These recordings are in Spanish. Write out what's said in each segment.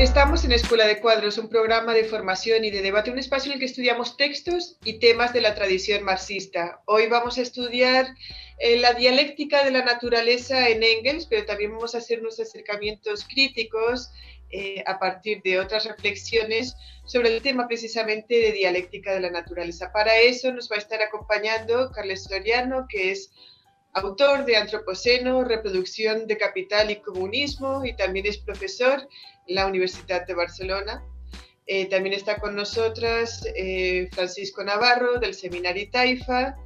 Estamos en Escuela de Cuadros, un programa de formación y de debate, un espacio en el que estudiamos textos y temas de la tradición marxista. Hoy vamos a estudiar eh, la dialéctica de la naturaleza en Engels, pero también vamos a hacer unos acercamientos críticos eh, a partir de otras reflexiones sobre el tema precisamente de dialéctica de la naturaleza. Para eso nos va a estar acompañando Carles Soriano, que es autor de Antropoceno, Reproducción de Capital y Comunismo, y también es profesor la Universidad de Barcelona. Eh, también está con nosotras eh, Francisco Navarro del Seminario Taifa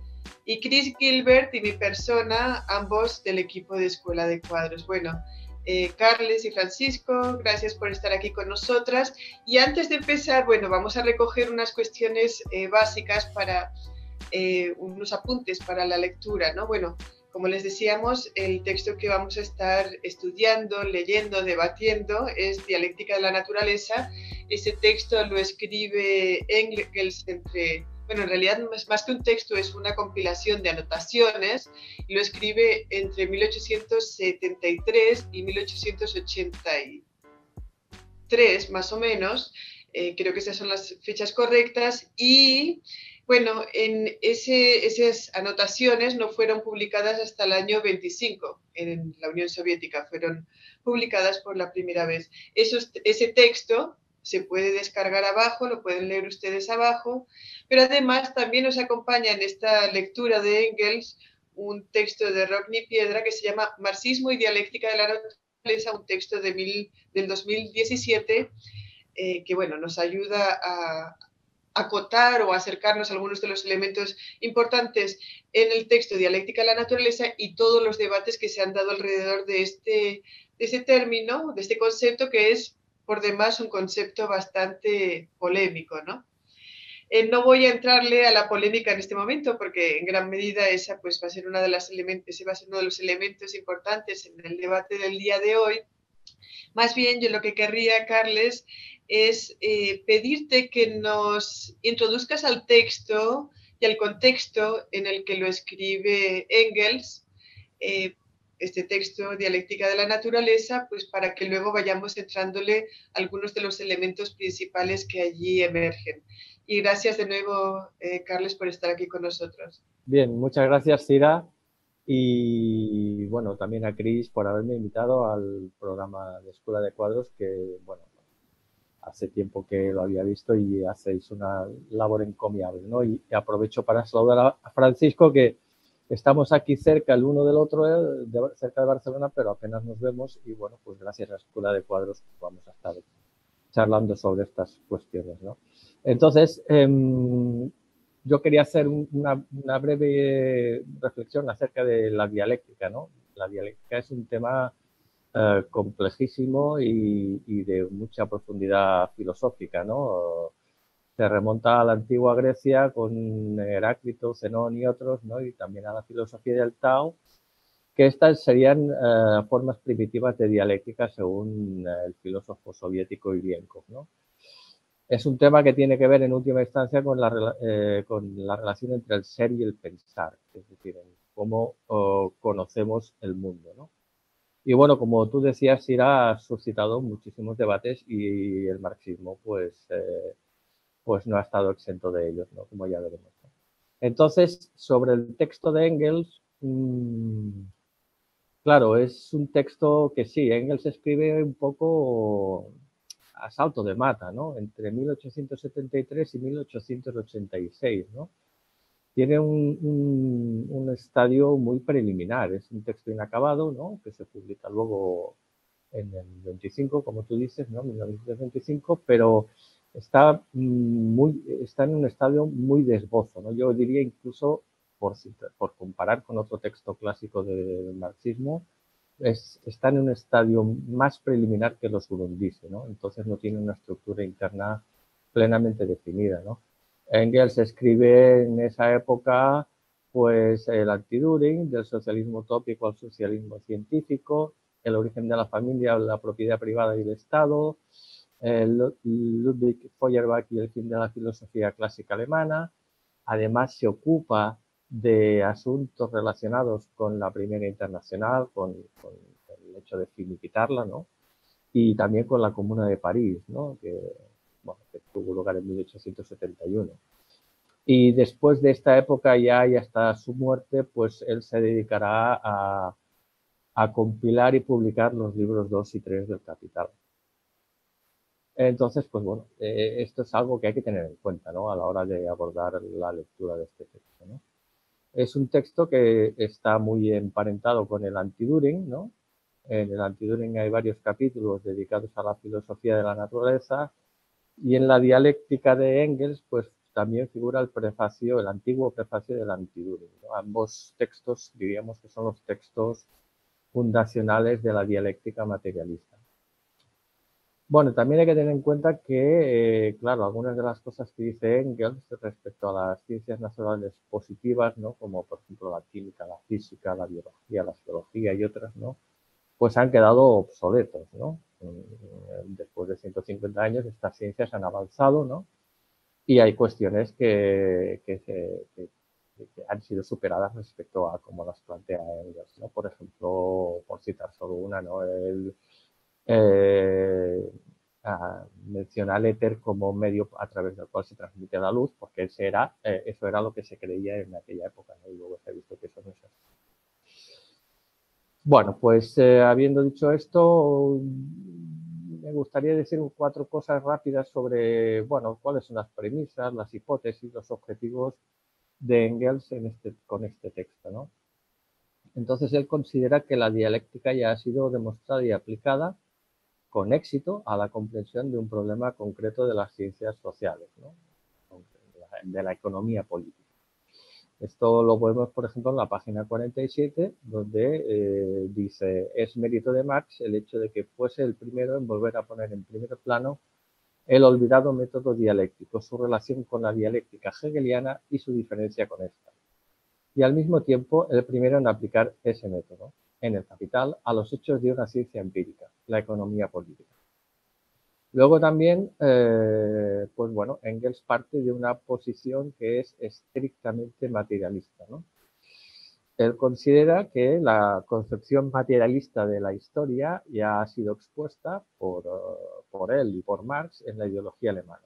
y Chris Gilbert y mi persona, ambos del equipo de Escuela de Cuadros. Bueno, eh, Carles y Francisco, gracias por estar aquí con nosotras. Y antes de empezar, bueno, vamos a recoger unas cuestiones básicas para unos apuntes para la lectura, ¿no? Bueno, como les decíamos, el texto que vamos a estar estudiando, leyendo, debatiendo es Dialéctica de la Naturaleza. Ese texto lo escribe Engels entre, bueno, en realidad más, que un texto es una compilación de anotaciones, lo escribe entre 1873 y 1883, más o menos. Eh, creo que esas son las fechas correctas. Y bueno, en esas anotaciones no fueron publicadas hasta el año 25 en la Unión Soviética, fueron publicadas por la primera vez. ese texto se puede descargar abajo, lo pueden leer ustedes abajo, pero además también nos acompaña en esta lectura de Engels un texto de Rodney Piedra que se llama Marxismo y Dialéctica de la Naturaleza, un texto de del 2017 eh, que bueno, nos ayuda a, acotar o acercarnos a algunos de los elementos importantes en el texto Dialéctica de la Naturaleza y todos los debates que se han dado alrededor de este, de término, de este concepto que es por demás un concepto bastante polémico, ¿no? Eh, no voy a entrarle a la polémica en este momento porque en gran medida esa pues, va, a ser una de las ese va a ser uno de los elementos importantes en el debate del día de hoy. Más bien yo lo que querría, Carles, es eh, pedirte que nos introduzcas al texto y al contexto en el que lo escribe Engels, eh, este texto Dialéctica de la Naturaleza, pues para que luego vayamos entrándole algunos de los elementos principales que allí emergen. Y gracias de nuevo, eh, Carles, por estar aquí con nosotros. Bien, muchas gracias, Cira. Y bueno, también a Cris por haberme invitado al programa de Escuela de Cuadros, que bueno, hace tiempo que lo había visto y hacéis una labor encomiable, ¿no? Y, aprovecho para saludar a Francisco, que estamos aquí cerca el uno del otro, eh, cerca de Barcelona, pero apenas nos vemos y bueno, pues gracias a la Escuela de Cuadros vamos a estar charlando sobre estas cuestiones, ¿no? Entonces, em, yo quería hacer una, breve reflexión acerca de la dialéctica, ¿no? La dialéctica es un tema eh, complejísimo y, de mucha profundidad filosófica, ¿no? Se remonta a la antigua Grecia con Heráclito, Zenón y otros, ¿no? Y también a la filosofía del Tao, que estas serían eh, formas primitivas de dialéctica según eh, el filósofo soviético Ilienkov, ¿no? Es un tema que tiene que ver en última instancia con la, con la relación entre el ser y el pensar, es decir, cómo conocemos el mundo, ¿no? Y bueno, como tú decías, Sira ha suscitado muchísimos debates y el marxismo pues, eh, pues no ha estado exento de ellos, ¿no? como ya veremos. Entonces, sobre el texto de Engels, mm, claro, es un texto que sí, Engels escribe un poco a salto de mata, ¿no? entre 1873 y 1886. ¿no? tiene un, un, estadio muy preliminar, es un texto inacabado, ¿no? Que se publica luego en el 25, como tú dices, ¿no? 1925, pero está, muy, está en un estadio muy desbozo, ¿no? Yo diría incluso, por, por comparar con otro texto clásico del marxismo, es, está en un estadio más preliminar que los Urundice, ¿no? Entonces no tiene una estructura interna plenamente definida, ¿no? Engels escribe en esa época pues el anti-Düring, del socialismo utópico al socialismo científico, el origen de la familia, la propiedad privada y el Estado, Ludwig Feuerbach y el fin de la filosofía clásica alemana. Además se ocupa de asuntos relacionados con la Primera Internacional, con, el hecho de finiquitarla, ¿no? y también con la Comuna de París, ¿no? que, tuvo lugar en 1871. Y después de esta época ya y hasta su muerte, pues él se dedicará a, a compilar y publicar los libros 2 y 3 del Capital. Entonces, pues bueno, eh, esto es algo que hay que tener en cuenta ¿no? a la hora de abordar la lectura de este texto. ¿no? Es un texto que está muy emparentado con el Antiduring. ¿no? En el Antiduring hay varios capítulos dedicados a la filosofía de la naturaleza y en la dialéctica de Engels, pues también figura el prefacio, el antiguo prefacio del Antiduring. Ambos textos diríamos que son los textos fundacionales de la dialéctica materialista. Bueno, también hay que tener en cuenta que, eh, claro, algunas de las cosas que dice Engels respecto a las ciencias naturales positivas, ¿no? como por ejemplo la química, la física, la biología, la geología y otras, ¿no? pues han quedado obsoletos. ¿no? Después de 150 años estas ciencias han avanzado ¿no? y hay cuestiones que, que, han sido superadas respecto a cómo las plantea Engels. ¿no? Por ejemplo, por citar solo una, ¿no? el eh, menciona el éter como medio a través del cual se transmite la luz, porque ese era, eh, eso era lo que se creía en aquella época, y luego se ha visto que eso no es así. Bueno, pues eh, habiendo dicho esto, me gustaría decir cuatro cosas rápidas sobre, bueno, cuáles son las premisas, las hipótesis, los objetivos de Engels en este, con este texto, ¿no? Entonces él considera que la dialéctica ya ha sido demostrada y aplicada con éxito a la comprensión de un problema concreto de las ciencias sociales, de la economía política. Esto lo vemos, por ejemplo, en la página 47, donde eh, dice, es mérito de Marx el hecho de que fuese el primero en volver a poner en primer plano el olvidado método dialéctico, su relación con la dialéctica hegeliana y su diferencia con esta. Y al mismo tiempo, el primero en aplicar ese método en el capital a los hechos de una ciencia empírica, la economía política. Luego también, eh, pues bueno, Engels parte de una posición que es estrictamente materialista. ¿no? Él considera que la concepción materialista de la historia ya ha sido expuesta por, por él y por Marx en la ideología alemana.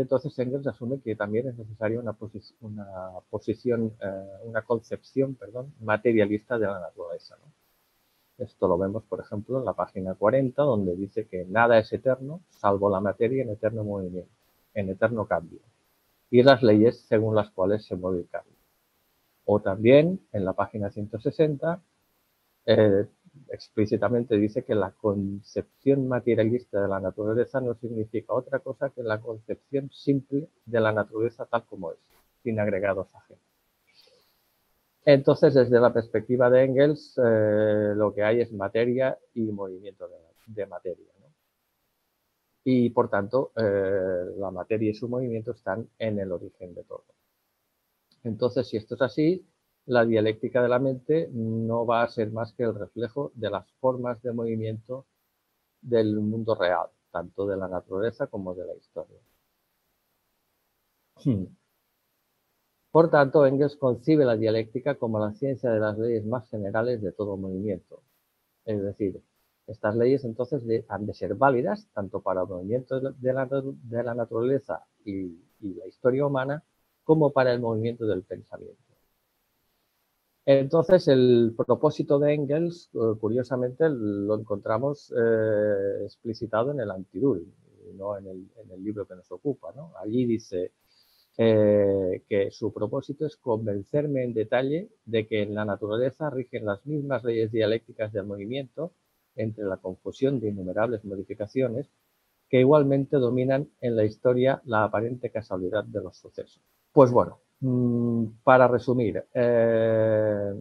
Entonces Engels asume que también es necesaria una, una posición, eh, una concepción, perdón, materialista de la naturaleza. Esto lo vemos, por ejemplo, en la página 40, donde dice que nada es eterno, salvo la materia en eterno movimiento, en eterno cambio, y las leyes según las cuales se mueve el cambio. O también en la página 160, eh, explícitamente dice que la concepción materialista de la naturaleza no significa otra cosa que la concepción simple de la naturaleza tal como es, sin agregados ajenos. Entonces, desde la perspectiva de Engels, eh, lo que hay es materia y movimiento de, materia. Y por tanto, eh, la materia y su movimiento están en el origen de todo. Entonces, si esto es así, la dialéctica de la mente no va a ser más que el reflejo de las formas de movimiento del mundo real, tanto de la naturaleza como de la historia. Hmm. Por tanto, Engels concibe la dialéctica como la ciencia de las leyes más generales de todo movimiento. Es decir, estas leyes entonces han de ser válidas tanto para el movimiento de la, naturaleza y la historia humana como para el movimiento del pensamiento. Entonces, el propósito de Engels, eh, curiosamente, lo encontramos eh, explicitado en el Antidul, no en el, libro que nos ocupa. Allí dice eh, que su propósito es convencerme en detalle de que en la naturaleza rigen las mismas leyes dialécticas del movimiento entre la confusión de innumerables modificaciones que igualmente dominan en la historia la aparente casualidad de los sucesos. Pues bueno, para resumir, eh,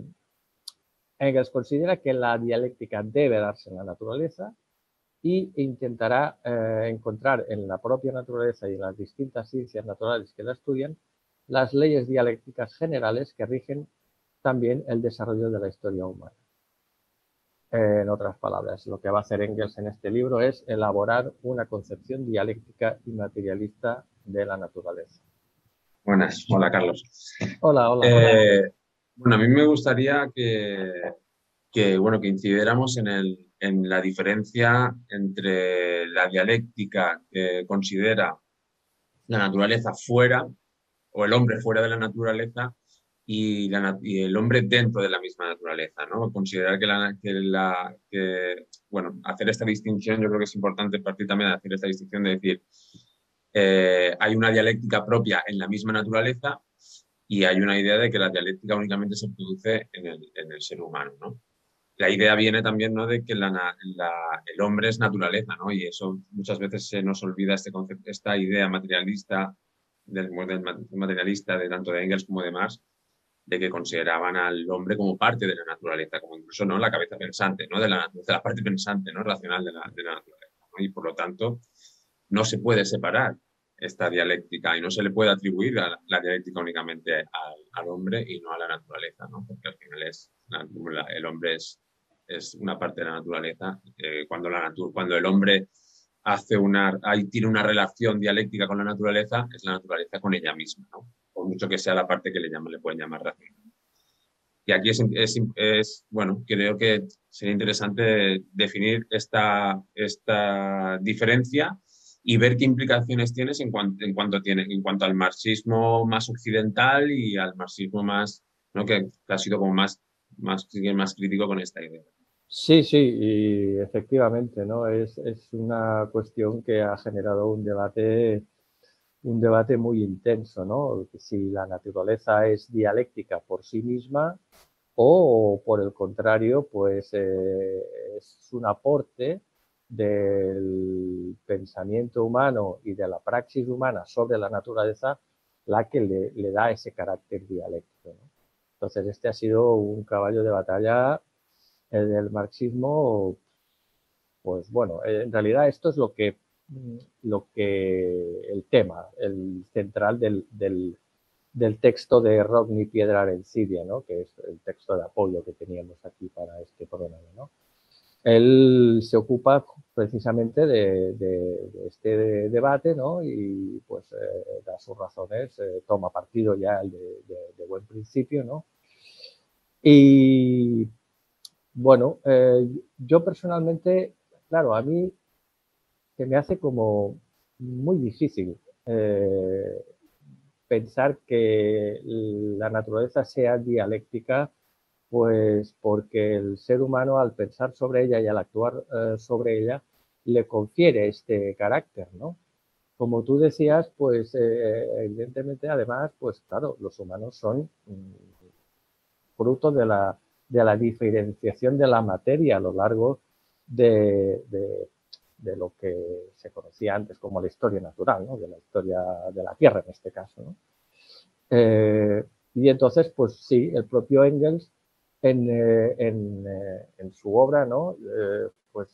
Engels considera que la dialéctica debe darse en la naturaleza y intentará eh, encontrar en la propia naturaleza y en las distintas ciencias naturales que la estudian las leyes dialécticas generales que rigen también el desarrollo de la historia humana. en otras palabras, lo que va a hacer Engels en este libro es elaborar una concepción dialéctica y materialista de la naturaleza. Buenas, hola Carlos. Hola, hola. Eh, bueno, a mí me gustaría que, que, bueno, que incidiéramos en, el, en la diferencia entre la dialéctica que considera la naturaleza fuera o el hombre fuera de la naturaleza y, el hombre dentro de la misma naturaleza, ¿no? Considerar que la, que la que, bueno, hacer esta distinción, yo creo que es importante partir también de hacer esta distinción de decir, eh, hay una dialéctica propia en la misma naturaleza y hay una idea de que la dialéctica únicamente se produce en el, en el ser humano, ¿no? La idea viene también ¿no? de que la, la, el hombre es naturaleza, ¿no? Y eso muchas veces se nos olvida este concepto, esta idea materialista del, del materialista de tanto de Engels como de Marx, de que consideraban al hombre como parte de la naturaleza, como incluso no la cabeza pensante, ¿no? de, la, de la parte pensante, ¿no? racional de la, de la naturaleza. Y por lo tanto, no se puede separar esta dialéctica y no se le puede atribuir la, dialéctica únicamente al, hombre y no a la naturaleza, ¿no? porque al final es, el hombre es, es, una parte de la naturaleza. Eh, cuando, la natur cuando el hombre hace una, tiene una relación dialéctica con la naturaleza, es la naturaleza con ella misma, ¿no? por mucho que sea la parte que le, llaman, le pueden llamar racional. Y aquí es, es, bueno, creo que sería interesante definir esta, esta diferencia y ver qué implicaciones tienes en cuanto, en cuanto, tiene, en cuanto al marxismo más occidental y al marxismo más, ¿no? que, ha sido como más, más, más crítico con esta idea. Sí, sí, y efectivamente, ¿no? Es, es una cuestión que ha generado un debate, un debate muy intenso, ¿no? Si la naturaleza es dialéctica por sí misma o, por el contrario, pues eh, es un aporte del pensamiento humano y de la praxis humana sobre la naturaleza la que le, da ese carácter dialéctico. Entonces, este ha sido un caballo de batalla el del marxismo. Pues bueno, en realidad esto es lo que, lo que el tema, el central del, del, del texto de Rodney Piedra Arencidia, ¿no? que es el texto de apoyo que teníamos aquí para este programa. ¿no? Él se ocupa precisamente de, este debate, ¿no? Y pues eh, da sus razones, eh, toma partido ya de, buen principio, ¿no? Y bueno, eh, yo personalmente, claro, a mí se me hace como muy difícil pensar que la naturaleza sea dialéctica pues porque el ser humano al pensar sobre ella y al actuar eh, sobre ella le confiere este carácter, ¿no? Como tú decías, pues eh, evidentemente además, pues claro, los humanos son mm, fruto de la, de la diferenciación de la materia a lo largo de, de, lo que se conocía antes como la historia natural, ¿no? de la historia de la Tierra en este caso. ¿no? Eh, y entonces, pues sí, el propio Engels en, eh, eh, en, su obra, ¿no? Eh, pues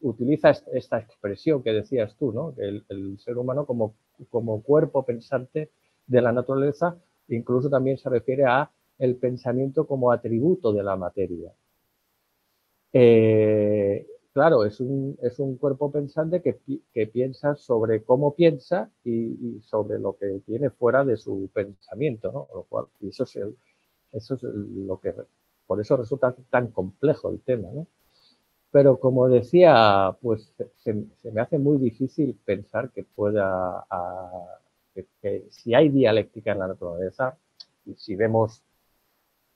utiliza esta expresión que decías tú, ¿no? El, ser humano como, como cuerpo pensante de la naturaleza, incluso también se refiere a el pensamiento como atributo de la materia. claro, es un, es un, cuerpo pensante que, que, piensa sobre cómo piensa y, y, sobre lo que tiene fuera de su pensamiento, ¿no? Lo cual, y eso es el, eso es lo que, por eso resulta tan complejo el tema, ¿no? Pero como decía, pues se, me hace muy difícil pensar que pueda, que, si hay dialéctica en la naturaleza, y si vemos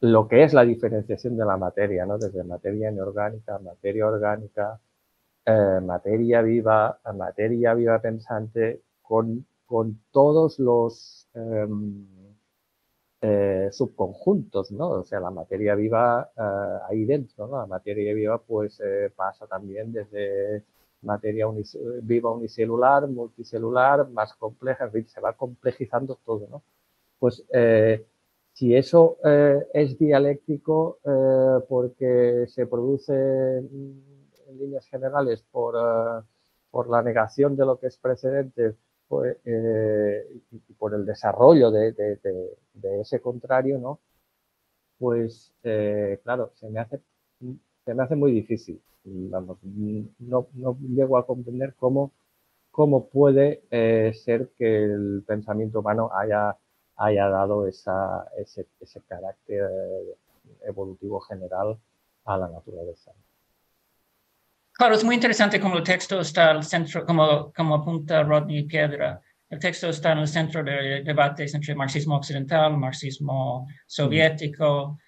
lo que es la diferenciación de la materia, ¿no? Desde materia inorgánica, materia orgánica, eh, materia viva, materia viva pensante, con, con todos los... Em, eh, subconjuntos, ¿no? O sea, la materia viva eh, ahí dentro, ¿no? La materia viva pues eh, pasa también desde materia viva unicelular, multicelular, más compleja, en fin, se va complejizando todo, ¿no? Pues si eso es dialéctico porque se produce en líneas generales por, por la negación de lo que es precedente, pues, y por el desarrollo de, de ese contrario, ¿no? Pues, eh, claro, se me, hace, se me hace muy difícil. Vamos, no, no llego a comprender cómo, cómo puede eh, ser que el pensamiento humano haya, haya dado esa, ese, ese carácter evolutivo general a la naturaleza. Claro, es muy interesante como el texto está al centro, como, como apunta Rodney Piedra. El texto está en el centro de debates entre marxismo occidental, marxismo soviético.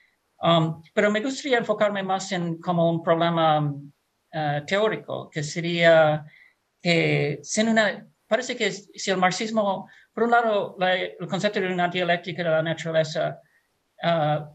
Um, pero me gustaría enfocarme más en como un problema uh, teórico, que sería que sin una, parece que si el marxismo, por un lado, el concepto de una dialéctica de la naturaleza uh,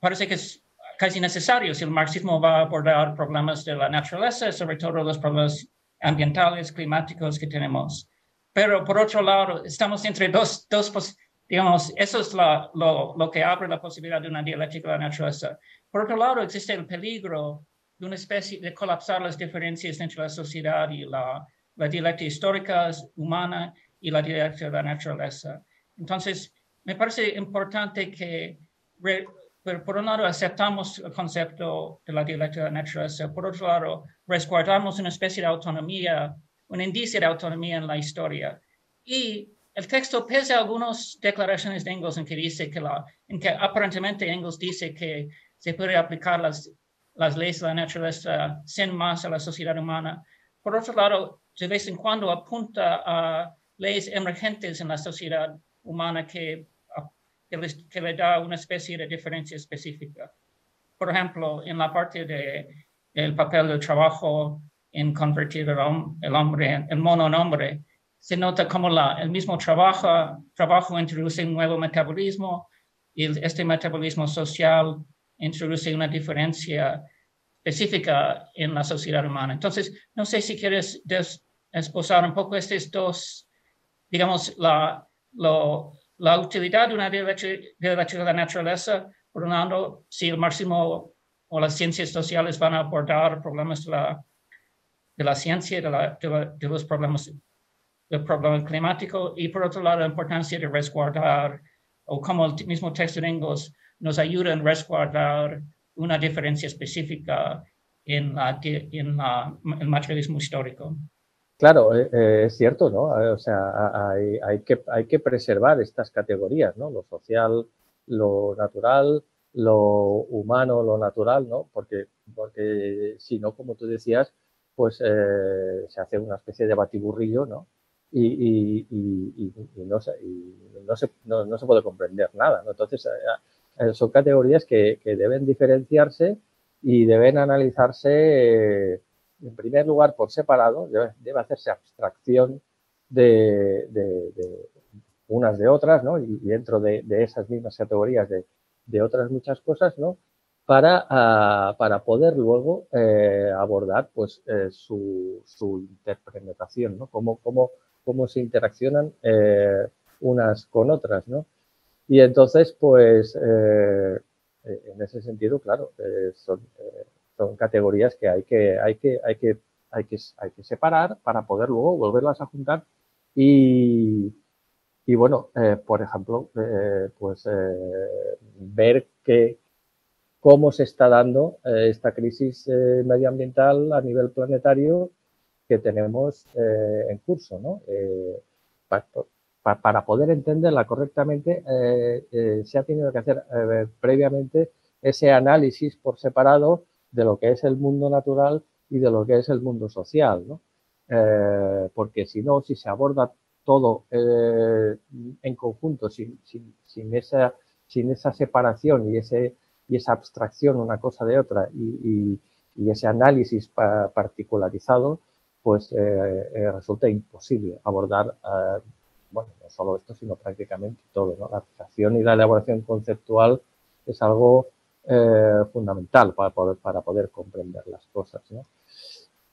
parece que es casi necesario si el marxismo va a abordar problemas de la naturaleza, sobre todo los problemas ambientales, climáticos que tenemos. Pero por otro lado, estamos entre dos, dos digamos, eso es lo, lo, que abre la posibilidad de una dialéctica de la naturaleza. Por otro lado, existe el peligro de una especie de colapsar las diferencias entre la sociedad y la, la dialéctica histórica humana y la dialéctica de la naturaleza. Entonces, me parece importante que pero por un lado aceptamos el concepto de la dialéctica de la naturaleza, por otro lado resguardamos una especie de autonomía, un índice de autonomía en la historia. Y el texto, pese a algunas declaraciones de Engels en que dice que, la, en que aparentemente Engels dice que se puede aplicar las, las leyes de la naturaleza sin más a la sociedad humana, por otro lado, de vez en cuando apunta a leyes emergentes en la sociedad humana que que, le da una especie de diferencia específica. Por ejemplo, en la parte de, del papel del trabajo en convertir el, hombre, en el mono en hombre, se nota como la, el mismo trabajo, trabajo introduce un nuevo metabolismo y este metabolismo social introduce una diferencia específica en la sociedad humana. Entonces, no sé si quieres esposar un poco estos dos, digamos, la, lo, la utilidad de una dialéctica de la naturaleza, por un lado, si el máximo o las ciencias sociales van a abordar problemas de la, de la ciencia, de, la, de, los problemas del problema climático, y por otro lado, la importancia de resguardar, o como el mismo texto en inglés nos ayuda en resguardar una diferencia específica en, la, en el materialismo histórico. Claro, eh, eh, es cierto, ¿no? Eh, o sea, hay, que, preservar estas categorías, ¿no? Lo social, lo natural, lo humano, lo natural, ¿no? Porque, porque si no, como tú decías, pues se hace una especie de batiburrillo, ¿no? Y, y, y, y no, se, no, se, no, se puede comprender nada, ¿no? Entonces, son categorías que, deben diferenciarse y deben analizarse en primer lugar, por separado, debe, hacerse abstracción de, unas de otras, ¿no? Y, dentro de, esas mismas categorías de, otras muchas cosas, ¿no? Para, ah, para poder luego eh, abordar pues eh, su, interpretación, ¿no? Cómo, cómo, cómo se interaccionan eh, unas con otras, ¿no? Y entonces, pues, en ese sentido, claro, son, son categorías que hay que, hay que, hay que, hay que, hay que separar para poder luego volverlas a juntar y, y bueno, eh, por ejemplo, eh, pues eh, ver que, cómo se está dando esta crisis medioambiental a nivel planetario que tenemos en curso, ¿no? para poder entenderla correctamente, se ha tenido que hacer previamente ese análisis por separado de lo que es el mundo natural y de lo que es el mundo social, ¿no? Eh, porque si no, si se aborda todo eh, en conjunto, sin, sin, esa, sin esa separación y, ese, y esa abstracción una cosa de otra y, y, ese análisis particularizado, pues eh, resulta imposible abordar, bueno, no solo esto, sino prácticamente todo. ¿no? La abstracción y la elaboración conceptual es algo eh, fundamental para poder, para poder comprender las cosas.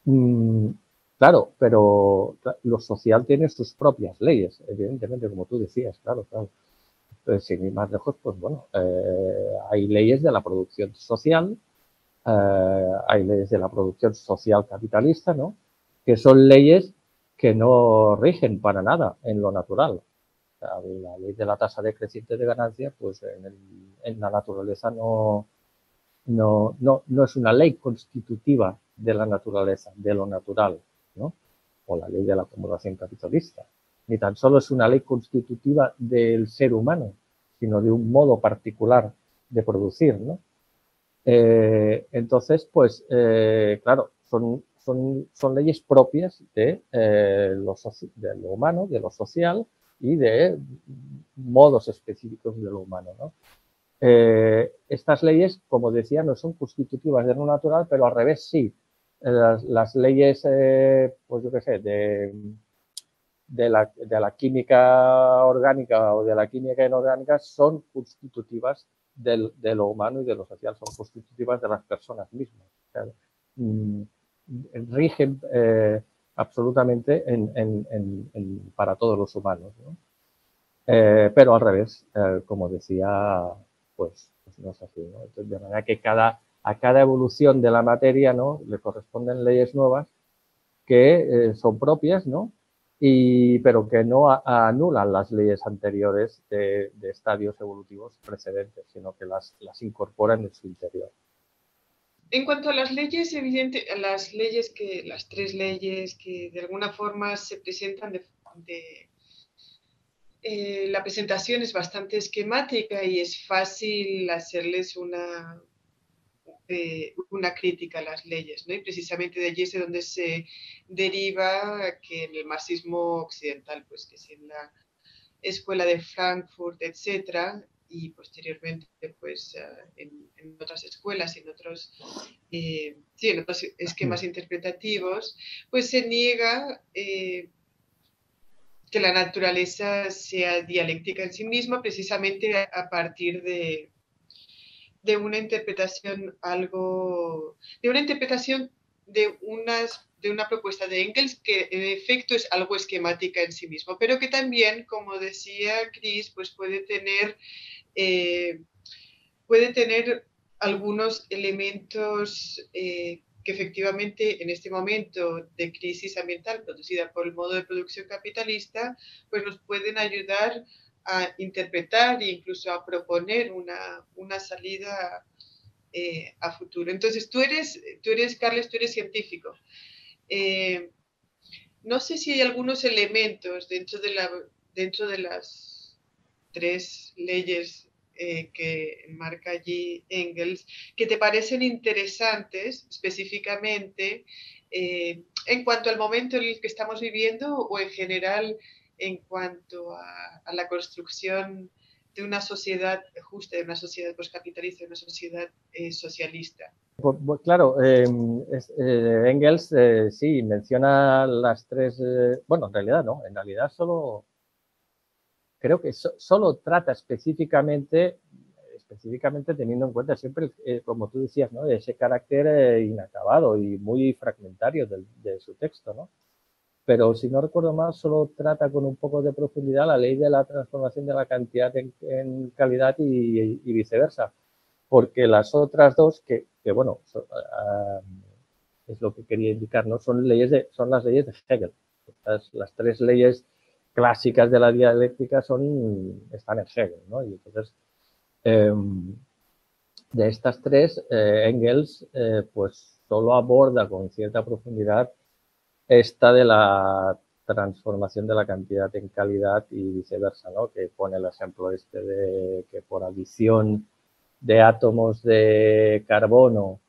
Mm, claro, pero lo social tiene sus propias leyes, evidentemente, como tú decías, claro, claro. Entonces, sin ir más lejos, pues bueno, eh, hay leyes de la producción social, eh, hay leyes de la producción social capitalista, ¿no? Que son leyes que no rigen para nada en lo natural la ley de la tasa decreciente de ganancias, pues en, la naturaleza no, no, no, no, es una ley constitutiva de la naturaleza, de lo natural, ¿no? O la ley de la acumulación capitalista. Ni tan solo es una ley constitutiva del ser humano, sino de un modo particular de producir, ¿no? Eh, entonces, pues, eh, claro, son, son, son, leyes propias de, eh, de, lo humano, de lo social y de modos específicos de lo humano. ¿no? estas leyes, como decía, no son constitutivas de lo natural, pero al revés sí. Las, leyes, pues yo qué sé, de, de la, de la, química orgánica o de la química inorgánica son constitutivas del, de lo humano y de lo social, son constitutivas de las personas mismas. Mm, rigen eh, absolutamente en, para todos los humanos. ¿no? Eh, pero al revés, eh, como decía, pues, pues, no es así. de manera que cada, a cada evolución de la materia ¿no? le corresponden leyes nuevas que son propias, ¿no? y, pero que no anulan las leyes anteriores de, estadios evolutivos precedentes, sino que las, las incorporan en su interior. En cuanto a las leyes, evidente, las leyes que, las tres leyes que de alguna forma se presentan de, eh, la presentación es bastante esquemática y es fácil hacerles una, eh, una crítica a las leyes, ¿no? Y precisamente de allí es de donde se deriva que en el marxismo occidental, pues que es en la escuela de Frankfurt, etcétera, y posteriormente, pues, eh, en, otras escuelas, en otros, eh, sí, en otros esquemas interpretativos, pues se niega que la naturaleza sea dialéctica en sí misma, precisamente a partir de, de una interpretación algo, de una interpretación de, una propuesta de Engels que en efecto es algo esquemática en sí mismo, pero que también, como decía Chris, pues puede tener, eh, puede tener algunos elementos eh, que efectivamente en este momento de crisis ambiental producida por el modo de producción capitalista, pues nos pueden ayudar a interpretar e incluso a proponer una, una salida eh, a futuro. Entonces, tú eres, tú eres, tú eres científico. Eh, no sé si hay algunos elementos dentro de, la, dentro de las tres leyes eh, que marca allí Engels que te parecen interesantes específicamente en cuanto al momento en el que estamos viviendo o en general en cuanto a, la construcción de una sociedad justa, de una sociedad postcapitalista, de una sociedad eh, socialista. Pues, claro, em, eh, Engels eh, sí menciona las tres, bueno, en realidad no, en realidad solo, creo que solo trata específicamente, específicamente teniendo en cuenta siempre, como tú decías, ¿no? ese carácter inacabado y muy fragmentario de su texto, ¿no? Pero si no recuerdo mal, solo trata con un poco de profundidad la ley de la transformación de la cantidad en, calidad y, viceversa. Porque las otras dos, que, bueno, ah, es lo que quería indicar, ¿no? Son, leyes de, son las leyes de Hegel. Las, tres leyes clásicas de la dialéctica son, están en Hegel, ¿no? Y entonces, em, de estas tres, eh, Engels, eh, pues solo aborda con cierta profundidad esta de la transformación de la cantidad en calidad y viceversa, ¿no? Que pone el ejemplo este de que por adición de átomos de carbono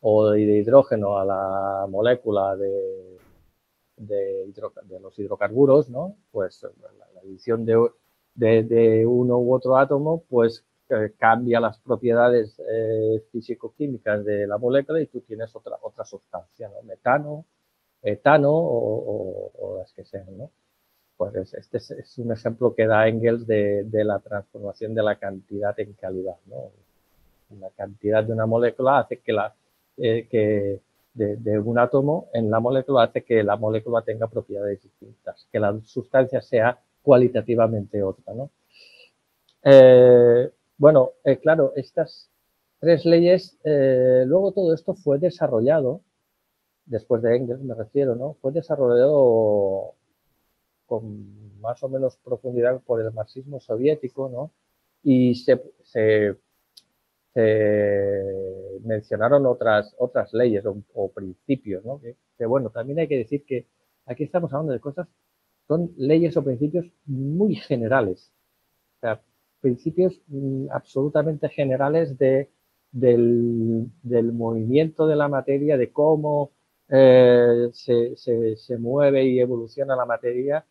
o de hidrógeno a la molécula de, los hidrocarburos, ¿no? Pues la, adición de, de, uno u otro átomo, pues eh, cambia las propiedades eh, físico-químicas de la molécula y tú tienes otra, otra sustancia, ¿no? Metano, etano o, las que sean, ¿no? Pues este es, un ejemplo que da Engels de, la transformación de la cantidad en calidad, ¿no? La cantidad de una molécula hace que la, eh, que de, un átomo en la molécula hace que la molécula tenga propiedades distintas, que la sustancia sea cualitativamente otra, ¿no? Eh, bueno, eh, claro, estas tres leyes, luego todo esto fue desarrollado después de Engels me refiero, ¿no? Fue desarrollado con más o menos profundidad por el marxismo soviético, ¿no? Y se, mencionaron otras, otras leyes o, principios, ¿no? Que, bueno, también hay que decir que aquí estamos hablando de cosas, son leyes o principios muy generales. O sea, principios mm, absolutamente generales de del, movimiento de la materia, de cómo eh, se, se, mueve y evoluciona la materia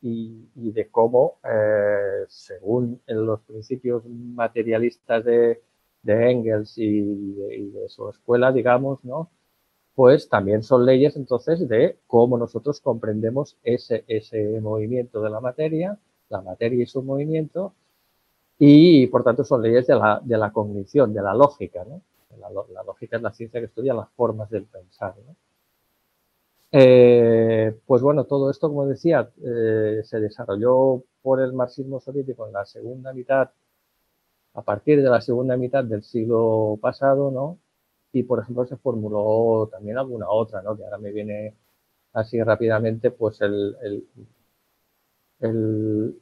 y, de cómo, eh, según los principios materialistas de, de Engels y de, su escuela, digamos, ¿no? Pues también son leyes entonces de cómo nosotros comprendemos ese, ese movimiento de la materia, la materia y su movimiento, y por tanto son leyes de la, de la cognición, de la lógica, ¿no? La, lógica es la ciencia que estudia las formas del pensar. Eh, pues bueno, todo esto, como decía, eh, se desarrolló por el marxismo soviético en la segunda mitad, a partir de la segunda mitad del siglo pasado, ¿no? Y, por ejemplo, se formuló también alguna otra, ¿no? Que ahora me viene así rápidamente, pues el, el,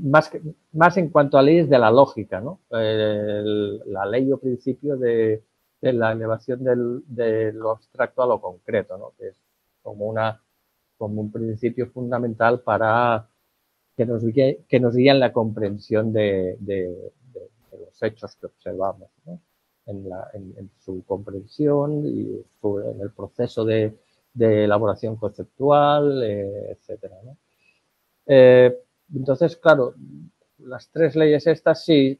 más, más en cuanto a leyes de la lógica, ¿no? la ley o principio de, de la elevación del, de lo abstracto a lo concreto, ¿no? Que es como, una, como un principio fundamental para que nos que nos guíe en la comprensión de, de, los hechos que observamos, en, la, en, su comprensión y en el proceso de, elaboración conceptual, eh, etcétera. Eh, entonces, claro, las tres leyes estas sí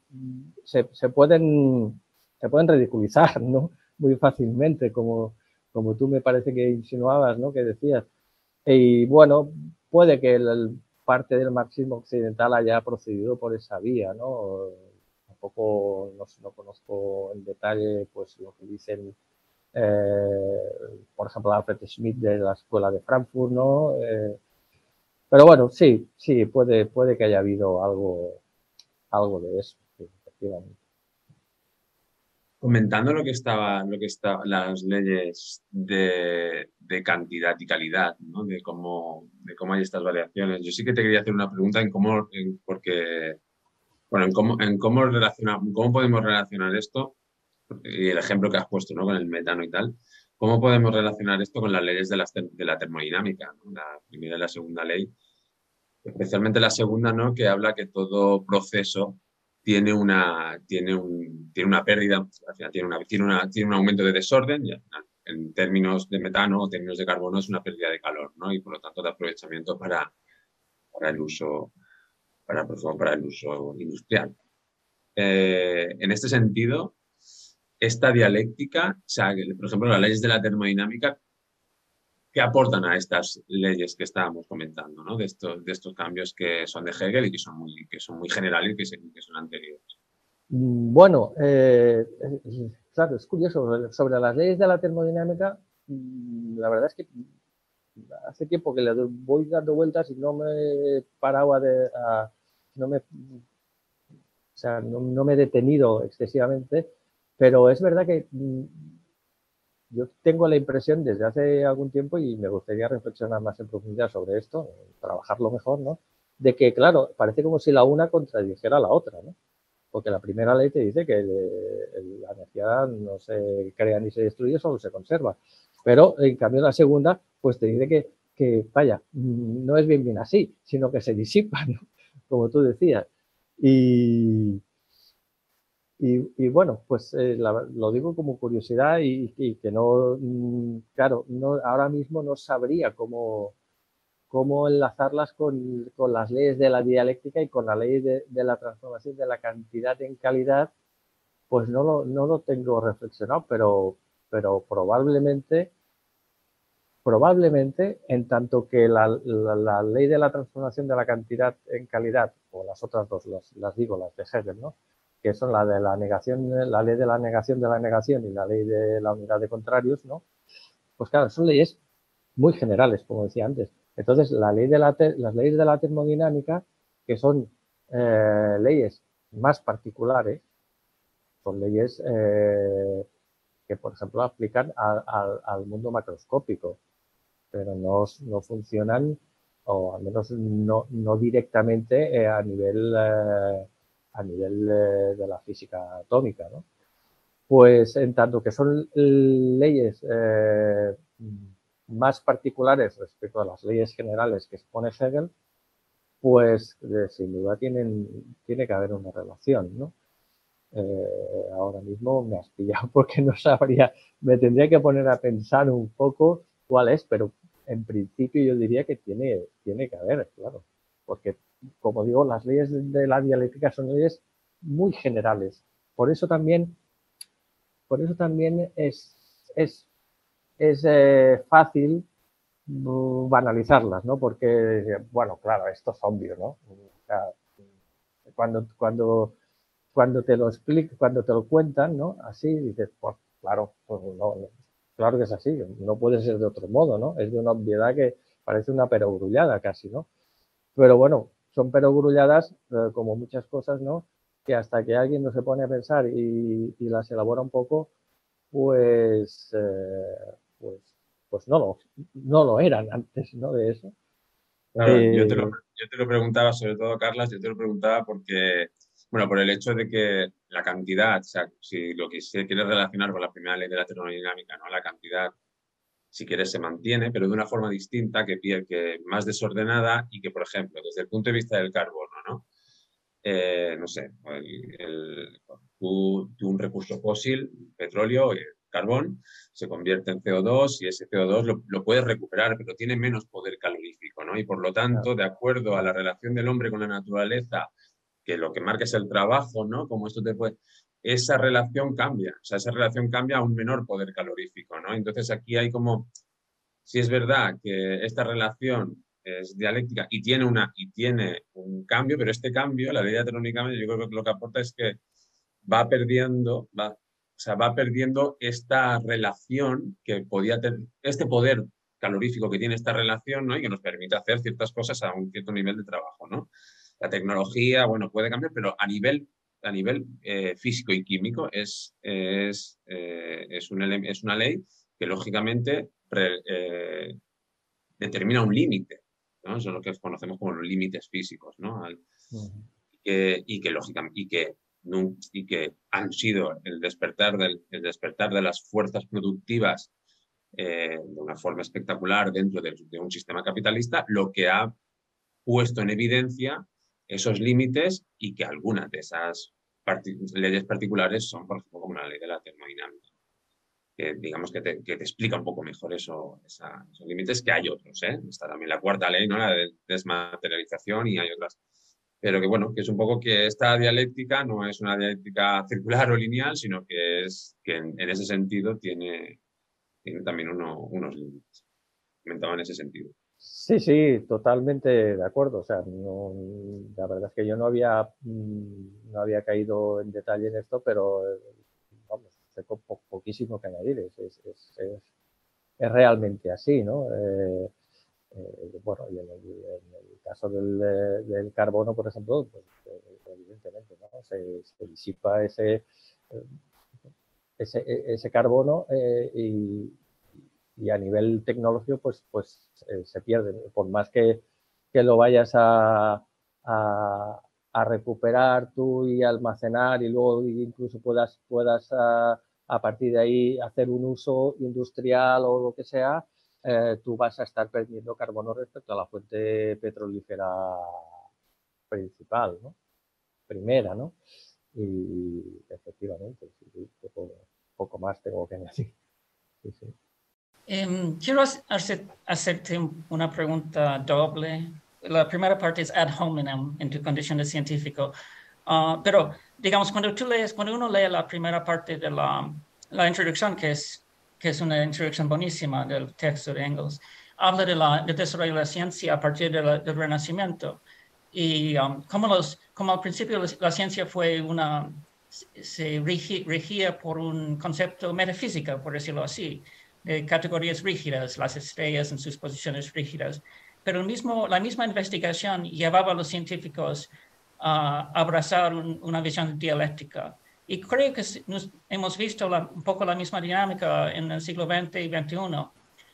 se, se, pueden, se pueden ridiculizar ¿no? muy fácilmente, como, como tú me parece que insinuabas, ¿no? Que decías. Y bueno, puede que el, parte del marxismo occidental haya procedido por esa vía, ¿no? Tampoco no, conozco en detalle pues lo que dicen, eh, por ejemplo, Alfred Schmidt de la Escuela de Frankfurt, ¿no? Eh, pero bueno, sí, sí, puede, puede que haya habido algo, algo de eso, efectivamente comentando lo que estaba, lo que está, las leyes de, cantidad y calidad, ¿no? de, cómo, de cómo hay estas variaciones. Yo sí que te quería hacer una pregunta en cómo, porque, bueno, en cómo, en cómo, relacionar, cómo podemos relacionar esto, y el ejemplo que has puesto, ¿no? Con el metano y tal, ¿cómo podemos relacionar esto con las leyes de la, de la termodinámica, la primera y la segunda ley? Especialmente la segunda, ¿no? Que habla que todo proceso tiene una, tiene un, tiene una pérdida, tiene, una, tiene, una, tiene un aumento de desorden, y en términos de metano o términos de carbono es una pérdida de calor, ¿no? Y por lo tanto de aprovechamiento para, para el uso, para, para el uso industrial. Eh, en este sentido, esta dialéctica, o sea, por ejemplo, las leyes de la termodinámica que aportan a estas leyes que estábamos comentando, ¿no? de, estos, de estos cambios que son de Hegel y que son muy, que son muy generales y que, son anteriores. Mm, bueno, eh, claro, es curioso. Sobre las leyes de la termodinámica, mm, la verdad es que hace tiempo que le voy dando vueltas y no me paraba de... no me, o sea, no, no me he detenido excesivamente, pero es verdad que mm, yo tengo la impresión desde hace algún tiempo y me gustaría reflexionar más en profundidad sobre esto, trabajarlo mejor, ¿no? De que, claro, parece como si la una contradijera a la otra, ¿no? Porque la primera ley te dice que la energía no se crea ni se destruye, solo se conserva. Pero, en cambio, la segunda, pues te dice que, que vaya, no es bien bien así, sino que se disipa, ¿no? Como tú decías. Y, y, bueno, pues eh, lo digo como curiosidad y, que no, mm, claro, no, ahora mismo no sabría cómo, cómo enlazarlas con, con, las leyes de la dialéctica y con la ley de, de, la transformación de la cantidad en calidad, pues no lo, no lo tengo reflexionado, pero, pero probablemente, probablemente, en tanto que la, la, ley de la transformación de la cantidad en calidad, o las otras dos, las, las digo, las de Hegel, ¿no? Que son la de la negación, la ley de la negación de la negación y la ley de la unidad de contrarios, ¿no? Pues claro, son leyes muy generales, como decía antes. Entonces, las leyes de la termodinámica, que son eh, leyes más particulares, son leyes eh, que, por ejemplo, aplican al mundo macroscópico, pero no, funcionan, o al menos no, no directamente eh, a nivel a nivel de, la física atómica, ¿no? Pues en tanto que son leyes eh, más particulares respecto a las leyes generales que expone Hegel, pues sin duda tienen, tiene que haber una relación, ¿no? eh, ahora mismo me has pillado porque no sabría, me tendría que poner a pensar un poco cuál es, pero en principio yo diría que tiene, tiene que haber, claro, porque como digo, las leyes de la dialéctica son leyes muy generales. Por eso también, por eso también es, es, es eh, fácil banalizarlas, ¿no? Porque, bueno, claro, esto es obvio, ¿no? cuando, cuando, cuando te lo explico, cuando te lo cuentan, ¿no? Así dices, pues claro, pues no, claro que es así, no puede ser de otro modo, ¿no? Es de una obviedad que parece una perogrullada casi, ¿no? Pero bueno, son perogrulladas, eh, como muchas cosas, ¿no? Que hasta que alguien no se pone a pensar y, las elabora un poco, pues, eh, pues, pues no lo, no lo eran antes, ¿no? De eso. Claro, yo, te lo, eh, yo te lo preguntaba, sobre todo, Carlas, yo te lo preguntaba porque bueno, por el hecho de que la cantidad, o sea, si lo que se quiere relacionar con la primera ley de la termodinámica, ¿no? La cantidad, si quieres, se mantiene, pero de una forma distinta, que, que más desordenada y que, por ejemplo, desde el punto de vista del carbono, ¿no? Eh, no sé, el, tú, un recurso fósil, petróleo, el carbón, se convierte en CO2 y ese CO2 lo, lo, puedes recuperar, pero tiene menos poder calorífico, ¿no? Y por lo tanto, de acuerdo a la relación del hombre con la naturaleza que lo que marca es el trabajo, ¿no? Como esto te puede... Esa relación cambia, o sea, esa relación cambia a un menor poder calorífico, ¿no? Entonces aquí hay como, si es verdad que esta relación es dialéctica y tiene, una, y tiene un cambio, pero este cambio, la ley de yo creo que lo que aporta es que va perdiendo, va, o sea, va perdiendo esta relación que podía tener, este poder calorífico que tiene esta relación, ¿no? Y que nos permite hacer ciertas cosas a un cierto nivel de trabajo, ¿no? La tecnología, bueno, puede cambiar, pero a nivel, a nivel eh, físico y químico es, es, eh, es, es, una ley que lógicamente eh, determina un límite. ¿no? Eso es lo que conocemos como los límites físicos, ¿no? y, que, lógicamente, y que, y que han sido el despertar, del, el despertar de las fuerzas productivas de una forma espectacular dentro de, de, un sistema capitalista, lo que ha puesto en evidencia esos límites y que algunas de esas leyes particulares son, por ejemplo, como la ley de la termodinámica, que digamos que te, explica un poco mejor eso, esos límites, que hay otros. ¿eh? Está también la cuarta ley, ¿no? la de desmaterialización y hay otras. Pero que bueno, que es un poco que esta dialéctica no es una dialéctica circular o lineal, sino que es que en, ese sentido tiene, tiene también unos límites. Comentaba en ese sentido. Sí, sí, totalmente de acuerdo. O sea, la verdad es que yo no había, mm, no había caído en detalle en esto, pero vamos, tengo poquísimo que añadir. Es, es, es, realmente así, ¿no? Eh, eh, bueno, y en el, caso del, del, carbono, por ejemplo, pues, eh, evidentemente, ¿no? Se, disipa ese, ese, ese carbono y, y a nivel tecnológico pues, pues eh, se pierde. Por más que, que lo vayas a, a, recuperar tú y almacenar y luego incluso puedas, puedas a, a, partir de ahí hacer un uso industrial o lo que sea, eh, tú vas a estar perdiendo carbono respecto a la fuente petrolífera principal, ¿no? Primera, ¿no? Y efectivamente, poco, poco más tengo que añadir. Sí, sí. Eh, quiero hacer, hacerte una pregunta doble. La primera parte es ad hominem en tu condición de científico. Uh, pero, digamos, cuando tú lees, cuando uno lee la primera parte de la, la introducción, que es, que es una introducción buenísima del texto de Engels, habla de la, del desarrollo de la ciencia a partir de la, del Renacimiento. Y um, como, los, como al principio la, ciencia fue una, se regía por un concepto metafísico, por decirlo así de categorías rígidas, las estrellas en sus posiciones rígidas. Pero el mismo, la misma investigación llevaba a los científicos a abrazar una visión dialéctica. Y creo que nos, hemos visto un poco la misma dinámica en el siglo XX y XXI.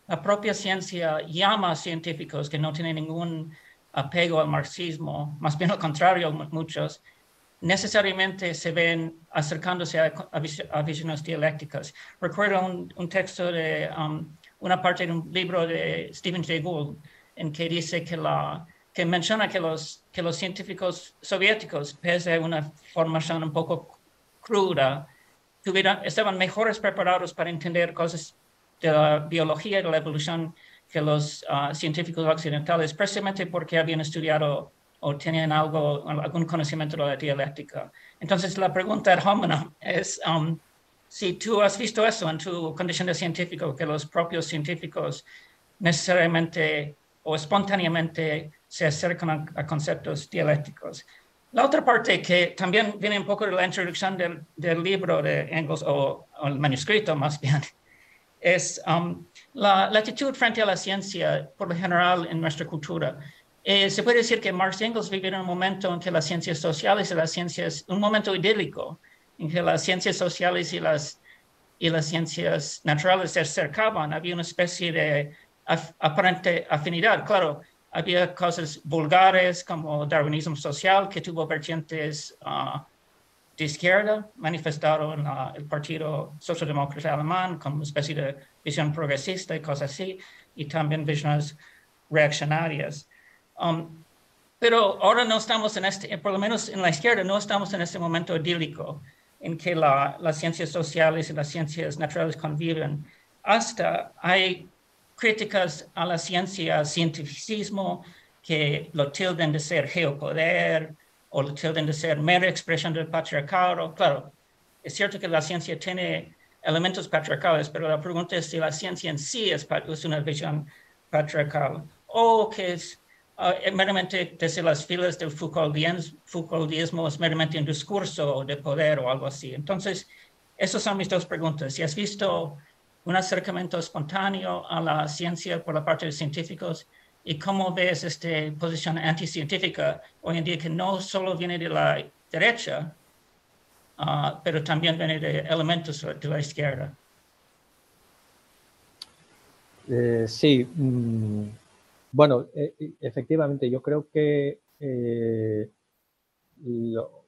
La propia ciencia llama a científicos que no tienen ningún apego al marxismo, más bien al contrario, muchos, necesariamente se ven acercándose a, visiones dialécticas. Recuerdo un, texto de um, una parte de un libro de Stephen Jay Gould en que dice que, la, que menciona que los, que los científicos soviéticos, pese a una formación un poco cruda, tuvieran, estaban mejores preparados para entender cosas de la biología y de la evolución que los uh, científicos occidentales, precisamente porque habían estudiado o tenían algo, algún conocimiento de la dialéctica. Entonces, la pregunta ad hominem es um, si tú has visto eso en tu condición de científico, que los propios científicos necesariamente o espontáneamente se acercan a, a conceptos dialécticos. La otra parte que también viene un poco de la introducción del, del libro de Engels, o, o, el manuscrito más bien, es um, la, la, actitud frente a la ciencia, por lo general, en nuestra cultura. Eh, se puede decir que Marx y Engels vivieron un momento en que las ciencias sociales y las ciencias, un momento idílico, en que las ciencias sociales y las, y las ciencias naturales se acercaban, había una especie de aparente afinidad. Claro, había cosas vulgares como darwinismo social que tuvo vertientes uh, de izquierda, manifestado en el Partido Socialdemócrata Alemán como una especie de visión progresista y cosas así, y también visiones reaccionarias. Um, pero ahora no estamos en este, por lo menos en la izquierda, no estamos en este momento idílico en que la, las ciencias sociales y las ciencias naturales conviven. Hasta hay críticas a la ciencia, cientificismo, que lo tilden de ser geopoder o lo tilden de ser mera expresión del patriarcado. Claro, es cierto que la ciencia tiene elementos patriarcales, pero la pregunta es si la ciencia en sí es, es una visión patriarcal o que es uh, meramente desde las filas del Foucaultismo, es meramente un discurso de poder o algo así. Entonces, esas son mis dos preguntas. Si has visto un acercamiento espontáneo a la ciencia por la parte de científicos y cómo ves esta posición anticientífica hoy en día que no solo viene de la derecha, uh, pero también viene de elementos de la izquierda. Eh, sí, mm, bueno, eh, efectivamente, yo creo que eh,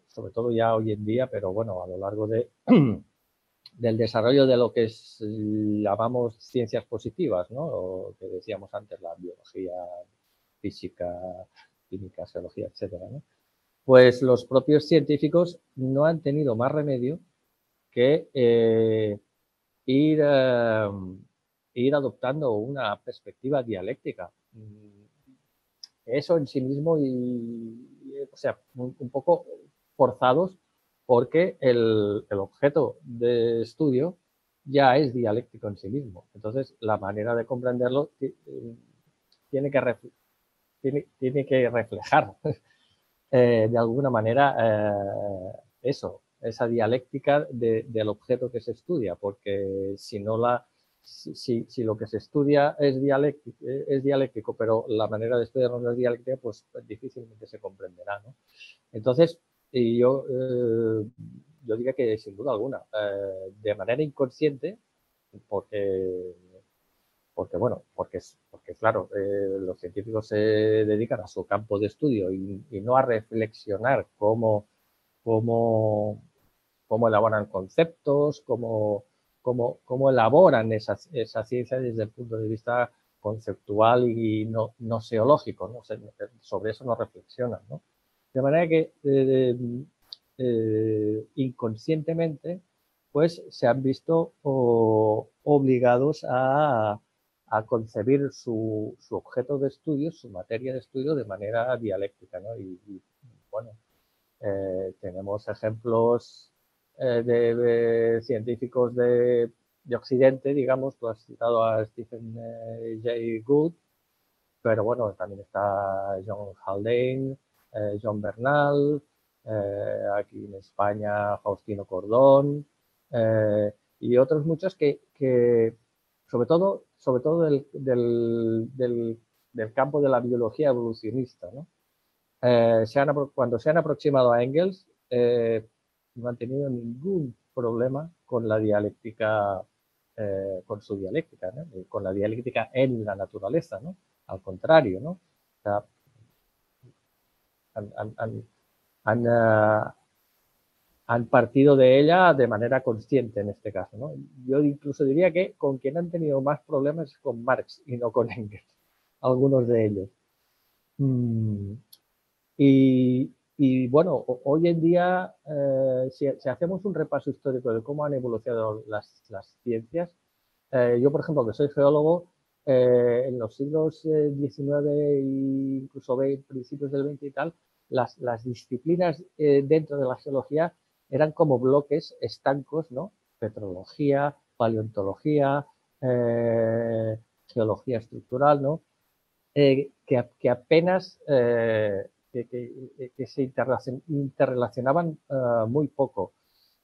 sobre todo ya hoy en día, pero bueno, a lo largo de del desarrollo de lo que llamamos ciencias positivas, ¿no? O que decíamos antes, la biología, física, química, geología, etcétera. Pues los propios científicos no han tenido más remedio que eh, eh, ir adoptando una perspectiva dialéctica. Eso en sí mismo, y, o sea, un poco forzados porque el, objeto de estudio ya es dialéctico en sí mismo. Entonces, la manera de comprenderlo eh, tiene que, tiene, que reflejar eh, de alguna manera eh, eso, esa dialéctica del objeto que se estudia, porque si no la, si, lo que se estudia es dialéctico, es dialéctico, pero la manera de estudiarlo no es dialéctica, pues difícilmente se comprenderá. ¿no? Entonces, y yo, eh, yo diría que sin duda alguna, eh, de manera inconsciente, porque, porque bueno, porque, porque claro, eh, los científicos se dedican a su campo de estudio y, no a reflexionar cómo, cómo, cómo elaboran conceptos, cómo, cómo, elaboran esa, esa ciencia desde el punto de vista conceptual y no, no seológico, ¿no? sobre eso no reflexionan, ¿no? De manera que eh, eh, inconscientemente pues se han visto obligados a, concebir su, objeto de estudio, su materia de estudio de manera dialéctica. Y, bueno, eh, tenemos ejemplos de, científicos de, de, Occidente, digamos, tú has citado a Stephen J. Gould, pero bueno, también está John Haldane, eh, John Bernal, eh, aquí en España Faustino Cordón eh, y otros muchos que, sobre todo, sobre todo del, del, del, campo de la biología evolucionista, ¿no? se han, cuando se han aproximado a Engels, no han tenido ningún problema con la dialéctica, con su dialéctica, ¿no? con la dialéctica en la naturaleza, ¿no? Al contrario, ¿no? han, eh, han, partido de ella de manera consciente en este caso. ¿no? Yo incluso diría que con quien han tenido más problemas es con Marx y no con Engels, algunos de ellos. Mm, y, y bueno, hoy en día, eh, si, hacemos un repaso histórico de cómo han evolucionado las, ciencias, eh, yo, por ejemplo, que soy geólogo, eh, en los siglos XIX e incluso 20, principios del XX y tal, las, disciplinas dentro de la geología eran como bloques estancos, ¿no? Petrología, paleontología, geología estructural, ¿no? que, apenas que, se interrelacionaban ah, muy poco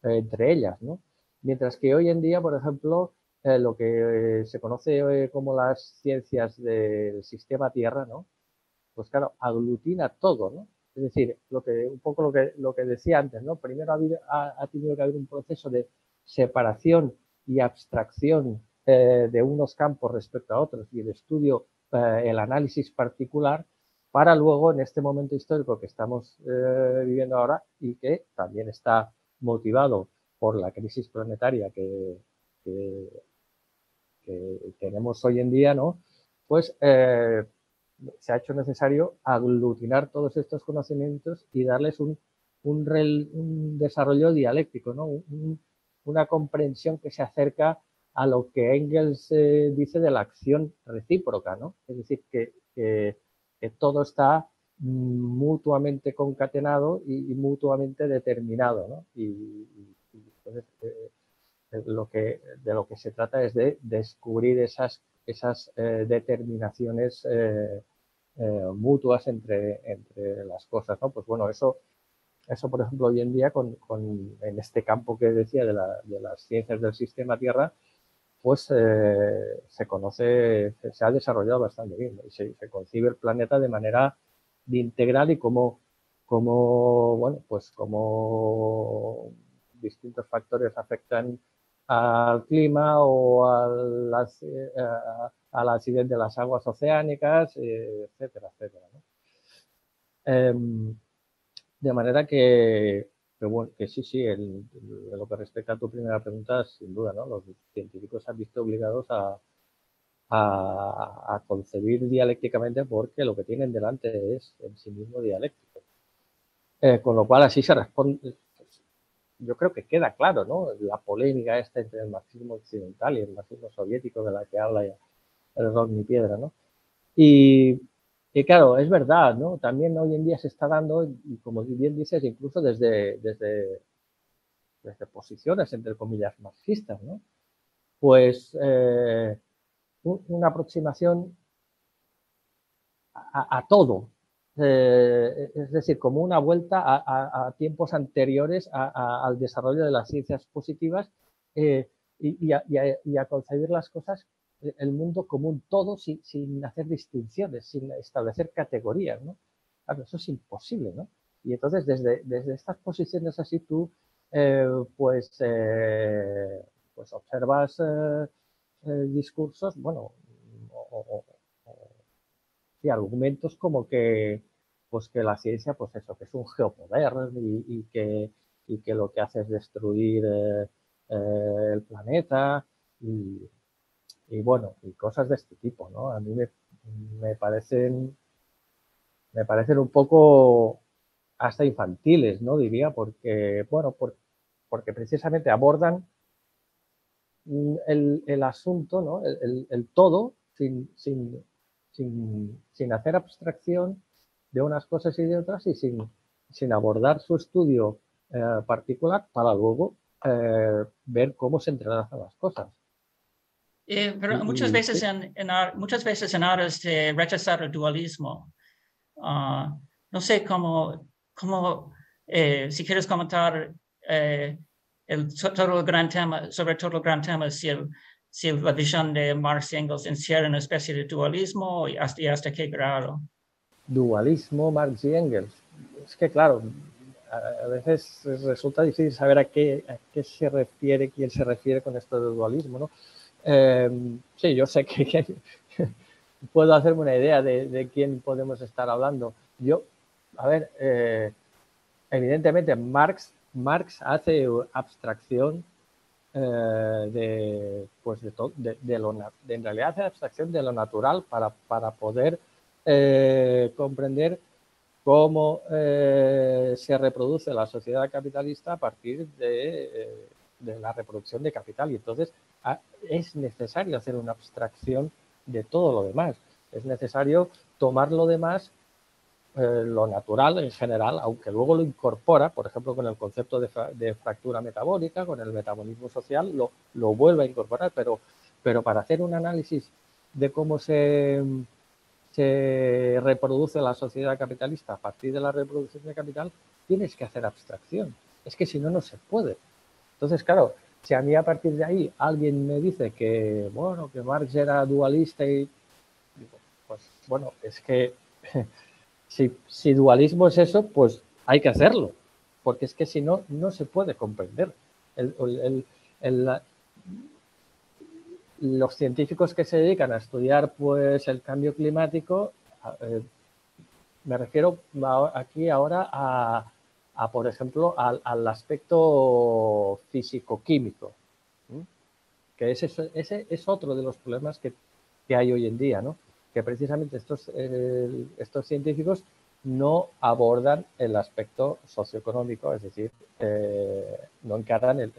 eh, entre ellas, ¿no? Mientras que hoy en día, por ejemplo, eh, lo que eh, se conoce como las ciencias del sistema Tierra, ¿no? Pues claro, aglutina todo, ¿no? Es decir, lo que, un poco lo que, lo que decía antes, ¿no? Primero ha, ha, tenido que haber un proceso de separación y abstracción de unos campos respecto a otros y el estudio, el análisis particular para luego en este momento histórico que estamos eh, viviendo ahora y que también está motivado por la crisis planetaria que, tenemos hoy en día, ¿no? Pues eh, se ha hecho necesario aglutinar todos estos conocimientos y darles un, desarrollo dialéctico, ¿no? una comprensión que se acerca a lo que Engels eh, dice de la acción recíproca, ¿no? Es decir, que todo está mutuamente concatenado y, mutuamente determinado. ¿no? Y, entonces, eh, eh, lo que, de lo que se trata es de descubrir esas, esas eh, determinaciones mutuas entre, entre las cosas. ¿no? Pues bueno, eso, eso por ejemplo, hoy en día, con, con en este campo que decía de, la, de las ciencias del sistema Tierra, pues se conoce, se ha desarrollado bastante bien y se, concibe el planeta de manera integral y como, como, bueno, pues como distintos factores afectan al clima o al, eh, al accidente de las aguas oceánicas, eh, etcétera, etcétera. Em, de manera que, que sí, sí, en lo que respecta a tu primera pregunta, sin duda, ¿no? Los científicos se han visto obligados a, a, concebir dialécticamente porque lo que tienen delante es en sí mismo dialéctico. Eh, con lo cual así se responde, yo creo que queda claro, ¿no? La polémica esta entre el marxismo occidental y el marxismo soviético de la que habla el Rodney Piedra, ¿no? Y y claro, es verdad, ¿no? También hoy en día se está dando, y como bien dices, incluso desde, desde, desde posiciones, entre comillas, marxistas, ¿no? Pues eh, una aproximación a, todo, eh, es decir, como una vuelta a, tiempos anteriores al desarrollo de las ciencias positivas eh, y, y, a, concebir las cosas el mundo como un todo sin, hacer distinciones, sin establecer categorías, ¿no? Claro, eso es imposible, ¿no? Y entonces desde, desde estas posiciones así tú, eh, pues, eh, pues observas eh, discursos, bueno, o, argumentos como que, pues que la ciencia, pues eso, que es un geopoder y, que, y que lo que hace es destruir el planeta y y bueno, y cosas de este tipo, ¿no? A mí me, parecen, me parecen un poco hasta infantiles, ¿no? Diría, porque, bueno, porque precisamente abordan el, asunto, ¿no? El, todo sin, sin, sin, hacer abstracción de unas cosas y de otras y sin, sin abordar su estudio eh, particular para luego eh, ver cómo se entrelazan las cosas. Eh, pero muchas veces en, muchas veces en aras de rechazar el dualismo, ah, no sé cómo, cómo eh, si quieres comentar eh, el, todo el gran tema, sobre todo el gran tema, si, el, si la visión de Marx y Engels encierra una especie de dualismo y hasta, y hasta qué grado. Dualismo, Marx y Engels. Es que claro, a veces resulta difícil saber a qué, a qué se refiere, quién se refiere con esto de dualismo, ¿no? Em, sí, yo sé que, puedo hacerme una idea de, quién podemos estar hablando. Yo, a ver, eh, evidentemente Marx, Marx hace abstracción eh, de, pues de, de, lo, en realidad hace abstracción de lo natural para, para poder eh, comprender cómo se reproduce la sociedad capitalista a partir de, de la reproducción de capital. Y entonces es necesario hacer una abstracción de todo lo demás. Es necesario tomar lo demás eh, lo natural en general, aunque luego lo incorpora, por ejemplo, con el concepto de, fractura metabólica, con el metabolismo social, lo, lo vuelve a incorporar, pero, pero para hacer un análisis de cómo se, se reproduce la sociedad capitalista a partir de la reproducción de capital, tienes que hacer abstracción. Es que si no, no se puede. Entonces, claro, si a mí a partir de ahí alguien me dice que, bueno, que Marx era dualista y digo, pues bueno, es que si, dualismo es eso, pues hay que hacerlo, porque es que si no, no se puede comprender. los científicos que se dedican a estudiar pues, el cambio climático, eh, me refiero aquí ahora a, por ejemplo, al, aspecto físico-químico, que ese, ese, es otro de los problemas que, que hay hoy en día, ¿no? que precisamente estos, estos científicos no abordan el aspecto socioeconómico, es decir, eh, no encaran